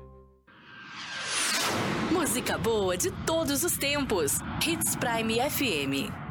Música boa de todos os tempos. Hits Prime FM.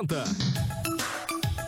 ассистента.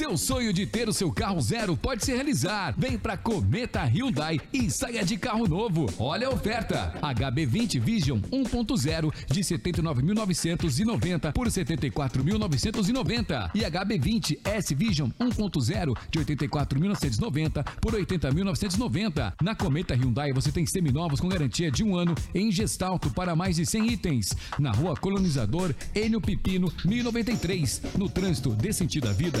Seu sonho de ter o seu carro zero pode se realizar. Vem pra Cometa Hyundai e saia de carro novo. Olha a oferta. HB20 Vision 1.0 de 79.990 por 74.990 e HB20 S Vision 1.0 de 84.990 por 80.990. Na Cometa Hyundai você tem seminovos com garantia de um ano em gestalto para mais de 100 itens. Na Rua Colonizador Enio Pipino 1093. No trânsito dê sentido à vida.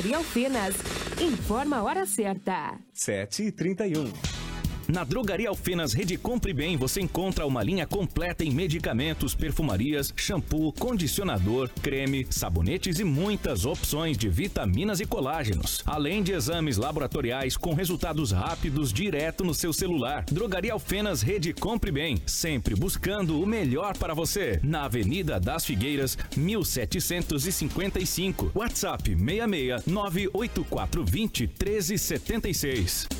Drogaria Alfenas. Informa a hora certa. 7 e 31. Na Drogaria Alfenas Rede Compre Bem você encontra uma linha completa em medicamentos, perfumarias, shampoo, condicionador, creme, sabonetes e muitas opções de vitaminas e colágenos. Além de exames laboratoriais com resultados rápidos direto no seu celular. Drogaria Alfenas Rede Compre Bem, sempre buscando o melhor para você. Na Avenida das Figueiras, 1755. WhatsApp 66 98420 1376.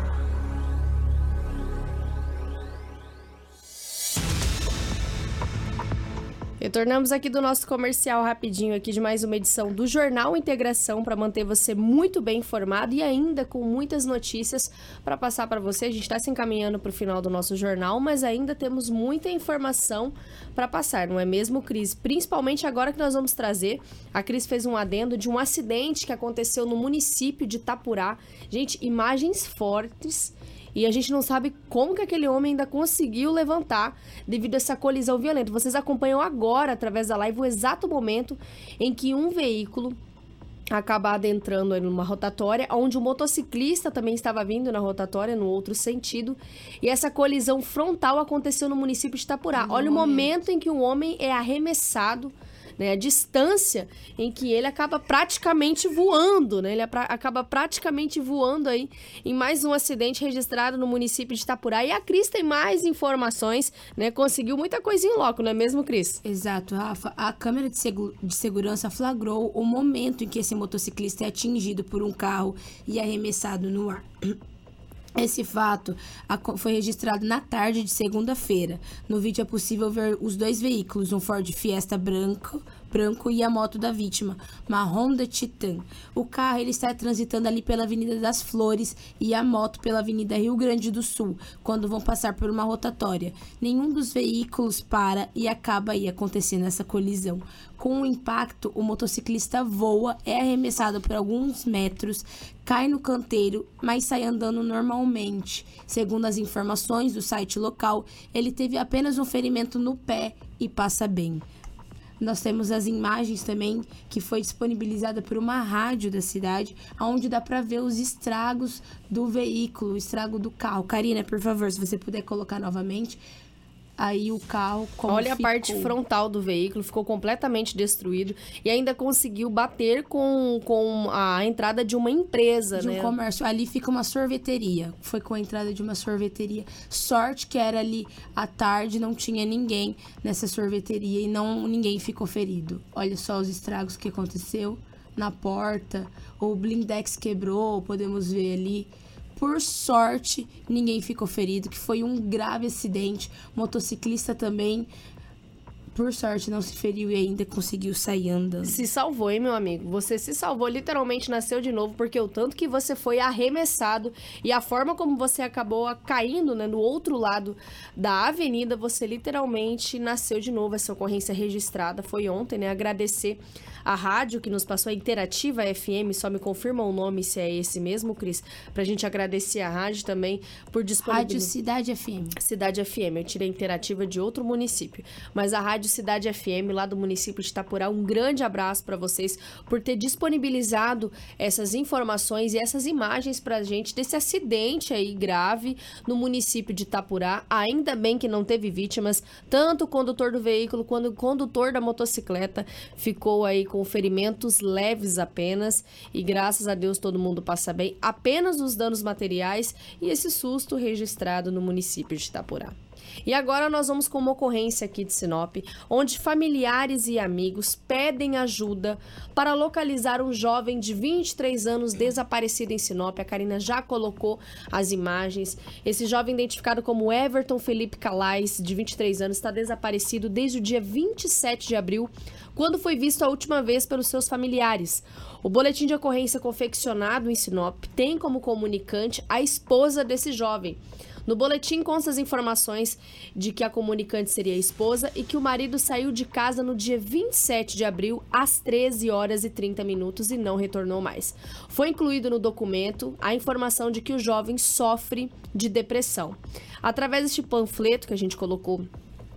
Retornamos aqui do nosso comercial rapidinho aqui de mais uma edição do Jornal Integração para manter você muito bem informado e ainda com muitas notícias para passar para você. A gente está se encaminhando para o final do nosso jornal, mas ainda temos muita informação para passar, não é mesmo, Cris? Principalmente agora que nós vamos trazer. A Cris fez um adendo de um acidente que aconteceu no município de Itapurá. Gente, imagens fortes e a gente não sabe como que aquele homem ainda conseguiu levantar devido a essa colisão violenta. Vocês acompanham agora, através da live, o exato momento em que um veículo acaba adentrando numa rotatória, onde o motociclista também estava vindo na rotatória, no outro sentido. E essa colisão frontal aconteceu no município de Itapurá. Olha o momento em que o homem é arremessado né? A distância em que ele acaba praticamente voando, né? Ele acaba praticamente voando aí em mais um acidente registrado no município de Itapurá. E a Cris tem mais informações, né? Conseguiu muita coisinha em loco, não é mesmo, Cris? Exato, Rafa. A câmera de, de segurança flagrou o momento em que esse motociclista é atingido por um carro e arremessado no ar. Esse fato foi registrado na tarde de segunda-feira. No vídeo é possível ver os dois veículos, um Ford Fiesta branco, branco e a moto da vítima, uma Honda Titan. O carro ele está transitando ali pela Avenida das Flores e a moto pela Avenida Rio Grande do Sul, quando vão passar por uma rotatória. Nenhum dos veículos para e acaba aí acontecendo essa colisão. Com o impacto, o motociclista voa, é arremessado por alguns metros, cai no canteiro, mas sai andando normalmente. Segundo as informações do site local, ele teve apenas um ferimento no pé e passa bem. Nós temos as imagens também que foi disponibilizada por uma rádio da cidade, onde dá para ver os estragos do veículo, o estrago do carro. Karina, por favor, se você puder colocar novamente aí o carro Olha ficou. a parte frontal do veículo, ficou completamente destruído e ainda conseguiu bater com, com a entrada de uma empresa, de né? um comércio. Ali fica uma sorveteria. Foi com a entrada de uma sorveteria. Sorte que era ali à tarde, não tinha ninguém nessa sorveteria e não ninguém ficou ferido. Olha só os estragos que aconteceu na porta. O blindex quebrou, podemos ver ali por sorte, ninguém ficou ferido, que foi um grave acidente. Motociclista também por sorte, não se feriu e ainda conseguiu sair andando. Se salvou, hein, meu amigo? Você se salvou, literalmente nasceu de novo, porque o tanto que você foi arremessado e a forma como você acabou caindo né, no outro lado da avenida, você literalmente nasceu de novo. Essa ocorrência registrada foi ontem, né? Agradecer a rádio que nos passou, a Interativa FM, só me confirma o nome se é esse mesmo, Cris, pra gente agradecer a rádio também por disponibilizar. Rádio Cidade FM. Cidade FM, eu tirei a Interativa de outro município, mas a Rádio Cidade FM, lá do município de Itapurá, um grande abraço para vocês por ter disponibilizado essas informações e essas imagens pra gente desse acidente aí grave no município de Itapurá. Ainda bem que não teve vítimas, tanto o condutor do veículo quanto o condutor da motocicleta ficou aí com ferimentos leves apenas e graças a Deus todo mundo passa bem. Apenas os danos materiais e esse susto registrado no município de Itapurá. E agora nós vamos com uma ocorrência aqui de Sinop, onde familiares e amigos pedem ajuda para localizar um jovem de 23 anos desaparecido em Sinop. A Karina já colocou as imagens. Esse jovem, identificado como Everton Felipe Calais, de 23 anos, está desaparecido desde o dia 27 de abril, quando foi visto a última vez pelos seus familiares. O boletim de ocorrência confeccionado em Sinop tem como comunicante a esposa desse jovem. No boletim consta as informações de que a comunicante seria a esposa e que o marido saiu de casa no dia 27 de abril às 13 horas e 30 minutos e não retornou mais. Foi incluído no documento a informação de que o jovem sofre de depressão. Através deste panfleto que a gente colocou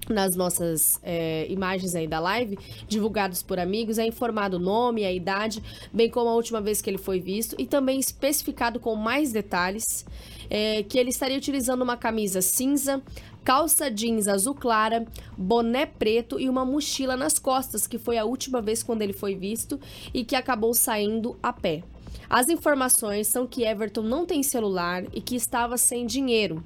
nas nossas é, imagens aí da live, divulgados por amigos, é informado o nome, a idade, bem como a última vez que ele foi visto e também especificado com mais detalhes é, que ele estaria utilizando uma camisa cinza, calça jeans azul clara, boné preto e uma mochila nas costas, que foi a última vez quando ele foi visto e que acabou saindo a pé. As informações são que Everton não tem celular e que estava sem dinheiro.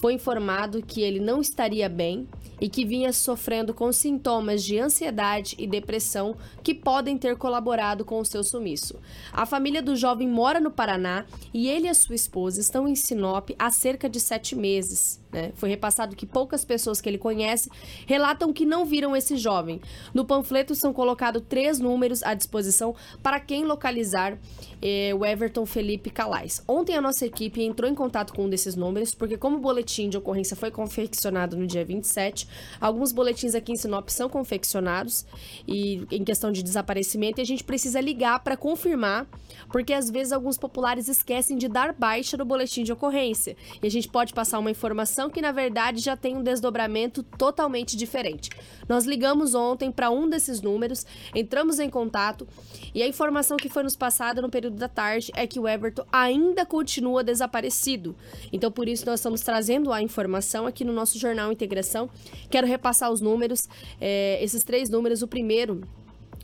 Foi informado que ele não estaria bem e que vinha sofrendo com sintomas de ansiedade e depressão que podem ter colaborado com o seu sumiço. A família do jovem mora no Paraná e ele e a sua esposa estão em Sinop há cerca de sete meses. Né? Foi repassado que poucas pessoas que ele conhece relatam que não viram esse jovem. No panfleto são colocados três números à disposição para quem localizar eh, o Everton Felipe Calais. Ontem a nossa equipe entrou em contato com um desses números, porque como o boletim de ocorrência foi confeccionado no dia 27, alguns boletins aqui em Sinop são confeccionados e em questão de desaparecimento e a gente precisa ligar para confirmar, porque às vezes alguns populares esquecem de dar baixa no boletim de ocorrência e a gente pode passar uma informação que na verdade já tem um desdobramento totalmente diferente. Nós ligamos ontem para um desses números, entramos em contato e a informação que foi nos passada no período da tarde é que o Everton ainda continua desaparecido. Então por isso nós estamos trazendo a informação aqui no nosso jornal Integração. Quero repassar os números, é, esses três números. O primeiro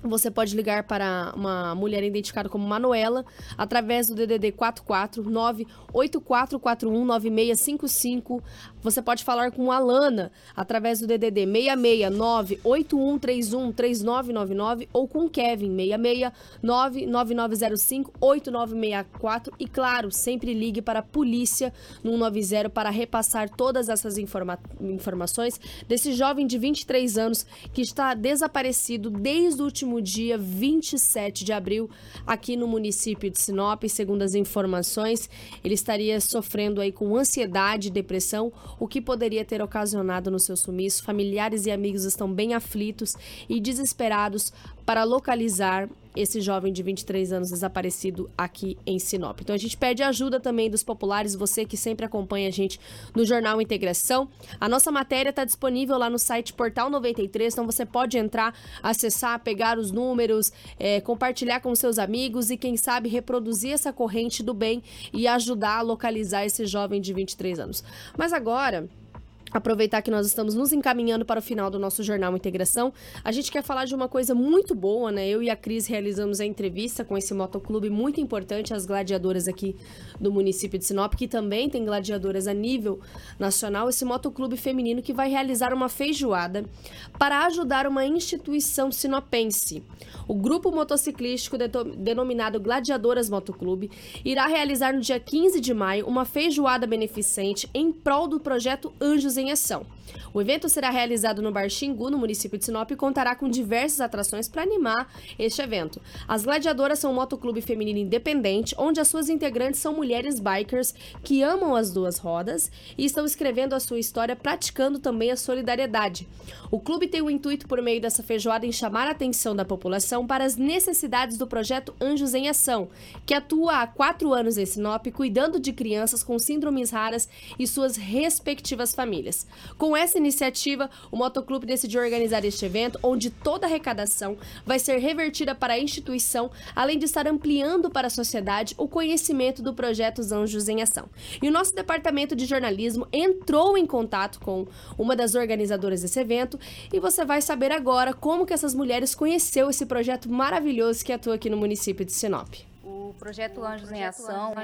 você pode ligar para uma mulher identificada como Manuela através do DDD 449 84419655. Você pode falar com Alana através do DDD 669 8131 3999 ou com Kevin 669 9905 8964 e claro, sempre ligue para a polícia no 190 para repassar todas essas informa informações desse jovem de 23 anos que está desaparecido desde o último último dia 27 de abril aqui no município de Sinop. Segundo as informações, ele estaria sofrendo aí com ansiedade e depressão, o que poderia ter ocasionado no seu sumiço. Familiares e amigos estão bem aflitos e desesperados para localizar esse jovem de 23 anos desaparecido aqui em Sinop. Então a gente pede ajuda também dos populares, você que sempre acompanha a gente no Jornal Integração. A nossa matéria está disponível lá no site Portal 93, então você pode entrar, acessar, pegar os números, é, compartilhar com seus amigos e quem sabe reproduzir essa corrente do bem e ajudar a localizar esse jovem de 23 anos. Mas agora aproveitar que nós estamos nos encaminhando para o final do nosso jornal Integração, a gente quer falar de uma coisa muito boa, né? Eu e a Cris realizamos a entrevista com esse motoclube muito importante, as gladiadoras aqui do município de Sinop, que também tem gladiadoras a nível nacional, esse motoclube feminino que vai realizar uma feijoada para ajudar uma instituição sinopense. O grupo motociclístico denominado Gladiadoras Motoclube irá realizar no dia 15 de maio uma feijoada beneficente em prol do projeto Anjos em Ação. O evento será realizado no Bar Xingu, no município de Sinop, e contará com diversas atrações para animar este evento. As Gladiadoras são um motoclube feminino independente, onde as suas integrantes são mulheres bikers que amam as duas rodas e estão escrevendo a sua história praticando também a solidariedade. O clube tem o intuito, por meio dessa feijoada, em chamar a atenção da população para as necessidades do projeto Anjos em Ação, que atua há quatro anos em Sinop, cuidando de crianças com síndromes raras e suas respectivas famílias. Com essa iniciativa, o Motoclube decidiu organizar este evento, onde toda a arrecadação vai ser revertida para a instituição, além de estar ampliando para a sociedade o conhecimento do projeto Anjos em Ação. E o nosso departamento de jornalismo entrou em contato com uma das organizadoras desse evento e você vai saber agora como que essas mulheres conheceu esse projeto maravilhoso que atua aqui no município de Sinop projeto Anjos em Ação,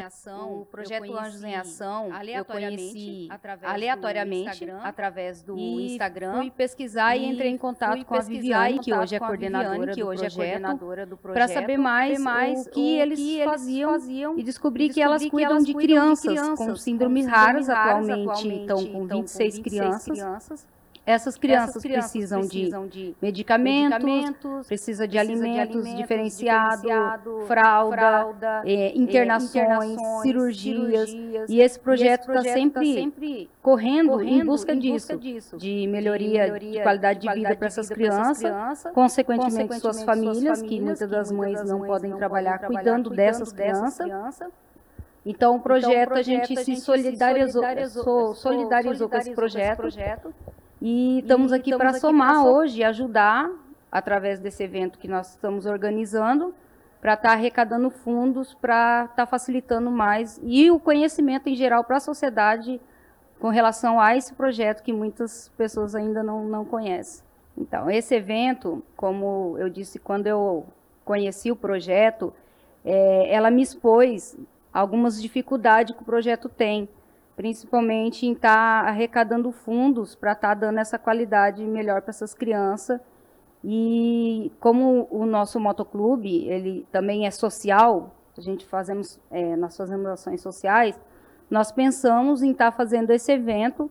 o projeto Anjos em Ação, eu conheci aleatoriamente através do Instagram, fui pesquisar e entrei em contato com a Viviane, que hoje é coordenadora que hoje é coordenadora do projeto, para saber mais, mais o que eles faziam e descobri que elas cuidam de crianças com síndromes raras atualmente, então com 26 crianças essas crianças, Essas crianças precisam, precisam, de, de medicamentos, medicamentos, precisa de alimentos, de diferenciado, diferenciado, fralda, fralda é, internações, internações cirurgias, cirurgias, E esse projeto está sempre, tá sempre correndo, correndo, em busca, em busca disso, disso, de melhoria, melhoria de qualidade de, vida para essas crianças, crianças, consequentemente, consequentemente suas famílias, famílias, que muitas das mães não podem trabalhar cuidando dessas crianças. Então, o projeto, então, o projeto a gente se solidarizou, solidarizou, solidarizou com esse projeto, projeto e estamos aqui para somar hoje e ajudar, através desse evento que nós estamos organizando, para estar tá arrecadando fundos, para estar tá facilitando mais e o conhecimento em geral para a sociedade com relação a esse projeto que muitas pessoas ainda não, não conhecem. Então, esse evento, como eu disse quando eu conheci o projeto, é, ela me expôs algumas dificuldades que o projeto tem principalmente em estar tá arrecadando fundos para estar tá dando essa qualidade melhor para essas crianças. E como o nosso motoclube, ele também é social, a gente fazemos, é, nós fazemos ações sociais, nós pensamos em estar tá fazendo esse evento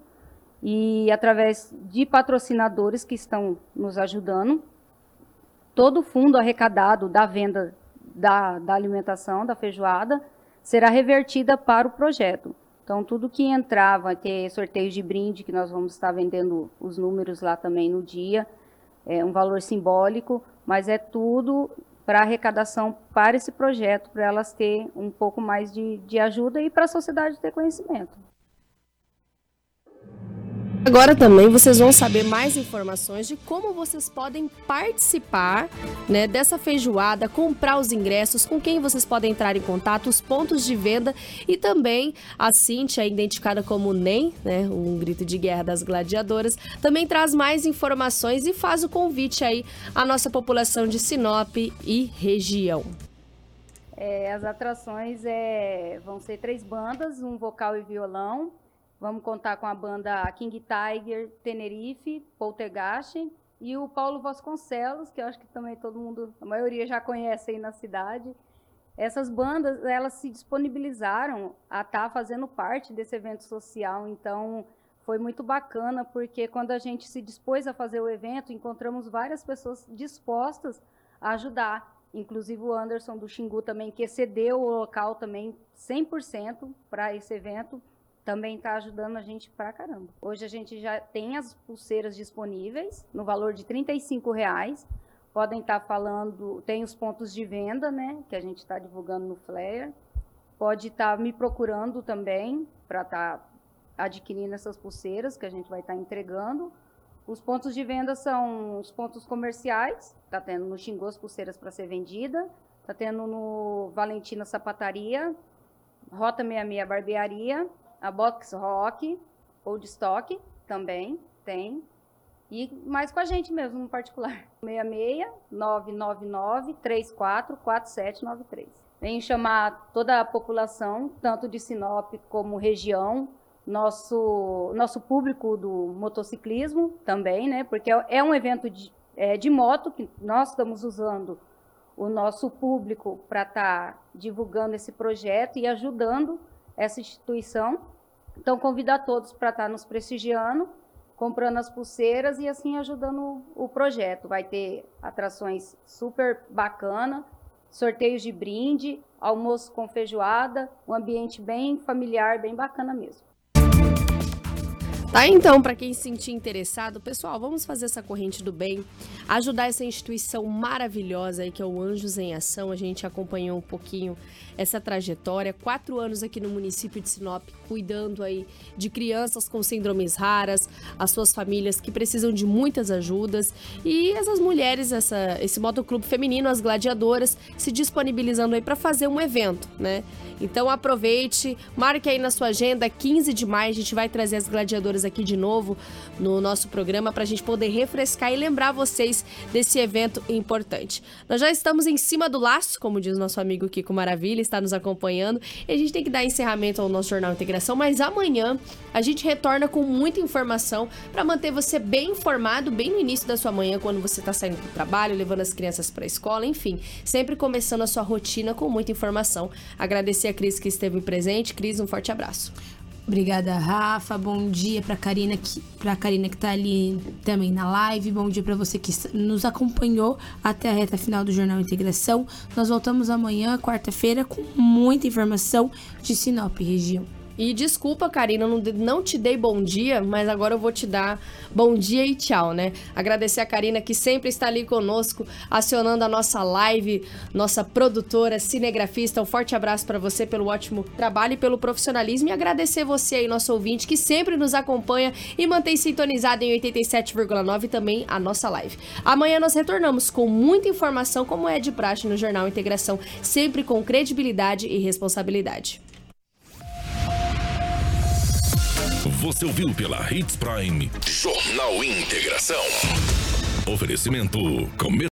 e através de patrocinadores que estão nos ajudando, todo o fundo arrecadado da venda da, da alimentação, da feijoada, será revertida para o projeto. Então, tudo que entrar, vai ter sorteio de brinde, que nós vamos estar vendendo os números lá também no dia, é um valor simbólico, mas é tudo para arrecadação para esse projeto, para elas ter um pouco mais de, de ajuda e para a sociedade ter conhecimento. Agora também vocês vão saber mais informações de como vocês podem participar né, dessa feijoada, comprar os ingressos, com quem vocês podem entrar em contato, os pontos de venda e também a Cintia, identificada como NEM, né, um grito de guerra das gladiadoras, também traz mais informações e faz o convite aí à nossa população de Sinop e região. É, as atrações é, vão ser três bandas, um vocal e violão, Vamos contar com a banda King Tiger, Tenerife, Poltergeist e o Paulo Vasconcelos, que eu acho que também todo mundo, a maioria já conhece aí na cidade. Essas bandas, elas se disponibilizaram a estar tá fazendo parte desse evento social, então foi muito bacana, porque quando a gente se dispôs a fazer o evento, encontramos várias pessoas dispostas a ajudar, inclusive o Anderson do Xingu também, que cedeu o local também 100% para esse evento também está ajudando a gente pra caramba. Hoje a gente já tem as pulseiras disponíveis no valor de R$ reais. Podem estar tá falando, tem os pontos de venda, né, que a gente está divulgando no flyer. Pode estar tá me procurando também para estar tá adquirindo essas pulseiras que a gente vai estar tá entregando. Os pontos de venda são os pontos comerciais. Está tendo no Xingô as pulseiras para ser vendida. Está tendo no Valentina Sapataria, Rota 66 Barbearia a Box Rock, Old Stock também tem. E mais com a gente mesmo, no particular. 66 999 34 4793. Venho chamar toda a população, tanto de Sinop como região, nosso, nosso público do motociclismo também, né? Porque é um evento de, é, de moto que nós estamos usando o nosso público para estar tá divulgando esse projeto e ajudando essa instituição. Então, convido a todos para estar tá nos prestigiando, comprando as pulseiras e assim ajudando o projeto. Vai ter atrações super bacana, sorteios de brinde, almoço com feijoada, um ambiente bem familiar, bem bacana mesmo. Tá, então, para quem se sentir interessado, pessoal, vamos fazer essa corrente do bem, ajudar essa instituição maravilhosa aí que é o Anjos em Ação. A gente acompanhou um pouquinho essa trajetória, quatro anos aqui no município de Sinop, cuidando aí de crianças com síndromes raras, as suas famílias que precisam de muitas ajudas e essas mulheres, essa, esse motoclube feminino, as gladiadoras, se disponibilizando aí para fazer um evento, né? Então aproveite, marque aí na sua agenda, 15 de maio a gente vai trazer as gladiadoras aqui de novo no nosso programa para a gente poder refrescar e lembrar vocês desse evento importante. Nós já estamos em cima do laço, como diz nosso amigo Kiko Maravilha, está nos acompanhando e a gente tem que dar encerramento ao nosso Jornal Integração, mas amanhã a gente retorna com muita informação para manter você bem informado, bem no início da sua manhã, quando você está saindo do trabalho, levando as crianças para a escola, enfim, sempre começando a sua rotina com muita informação. Agradecer a Cris que esteve presente. Cris, um forte abraço. Obrigada, Rafa. Bom dia para Karina que para Karina que tá ali também na live. Bom dia para você que nos acompanhou até a reta final do Jornal Integração. Nós voltamos amanhã, quarta-feira, com muita informação de Sinop região. E desculpa, Karina, não, não te dei bom dia, mas agora eu vou te dar bom dia e tchau, né? Agradecer a Karina que sempre está ali conosco, acionando a nossa live, nossa produtora, cinegrafista. Um forte abraço para você pelo ótimo trabalho e pelo profissionalismo. E agradecer você aí, nosso ouvinte, que sempre nos acompanha e mantém sintonizado em 87,9 também a nossa live. Amanhã nós retornamos com muita informação, como é de praxe no Jornal Integração, sempre com credibilidade e responsabilidade. Você ouviu pela Hits Prime Jornal Integração. Oferecimento Comer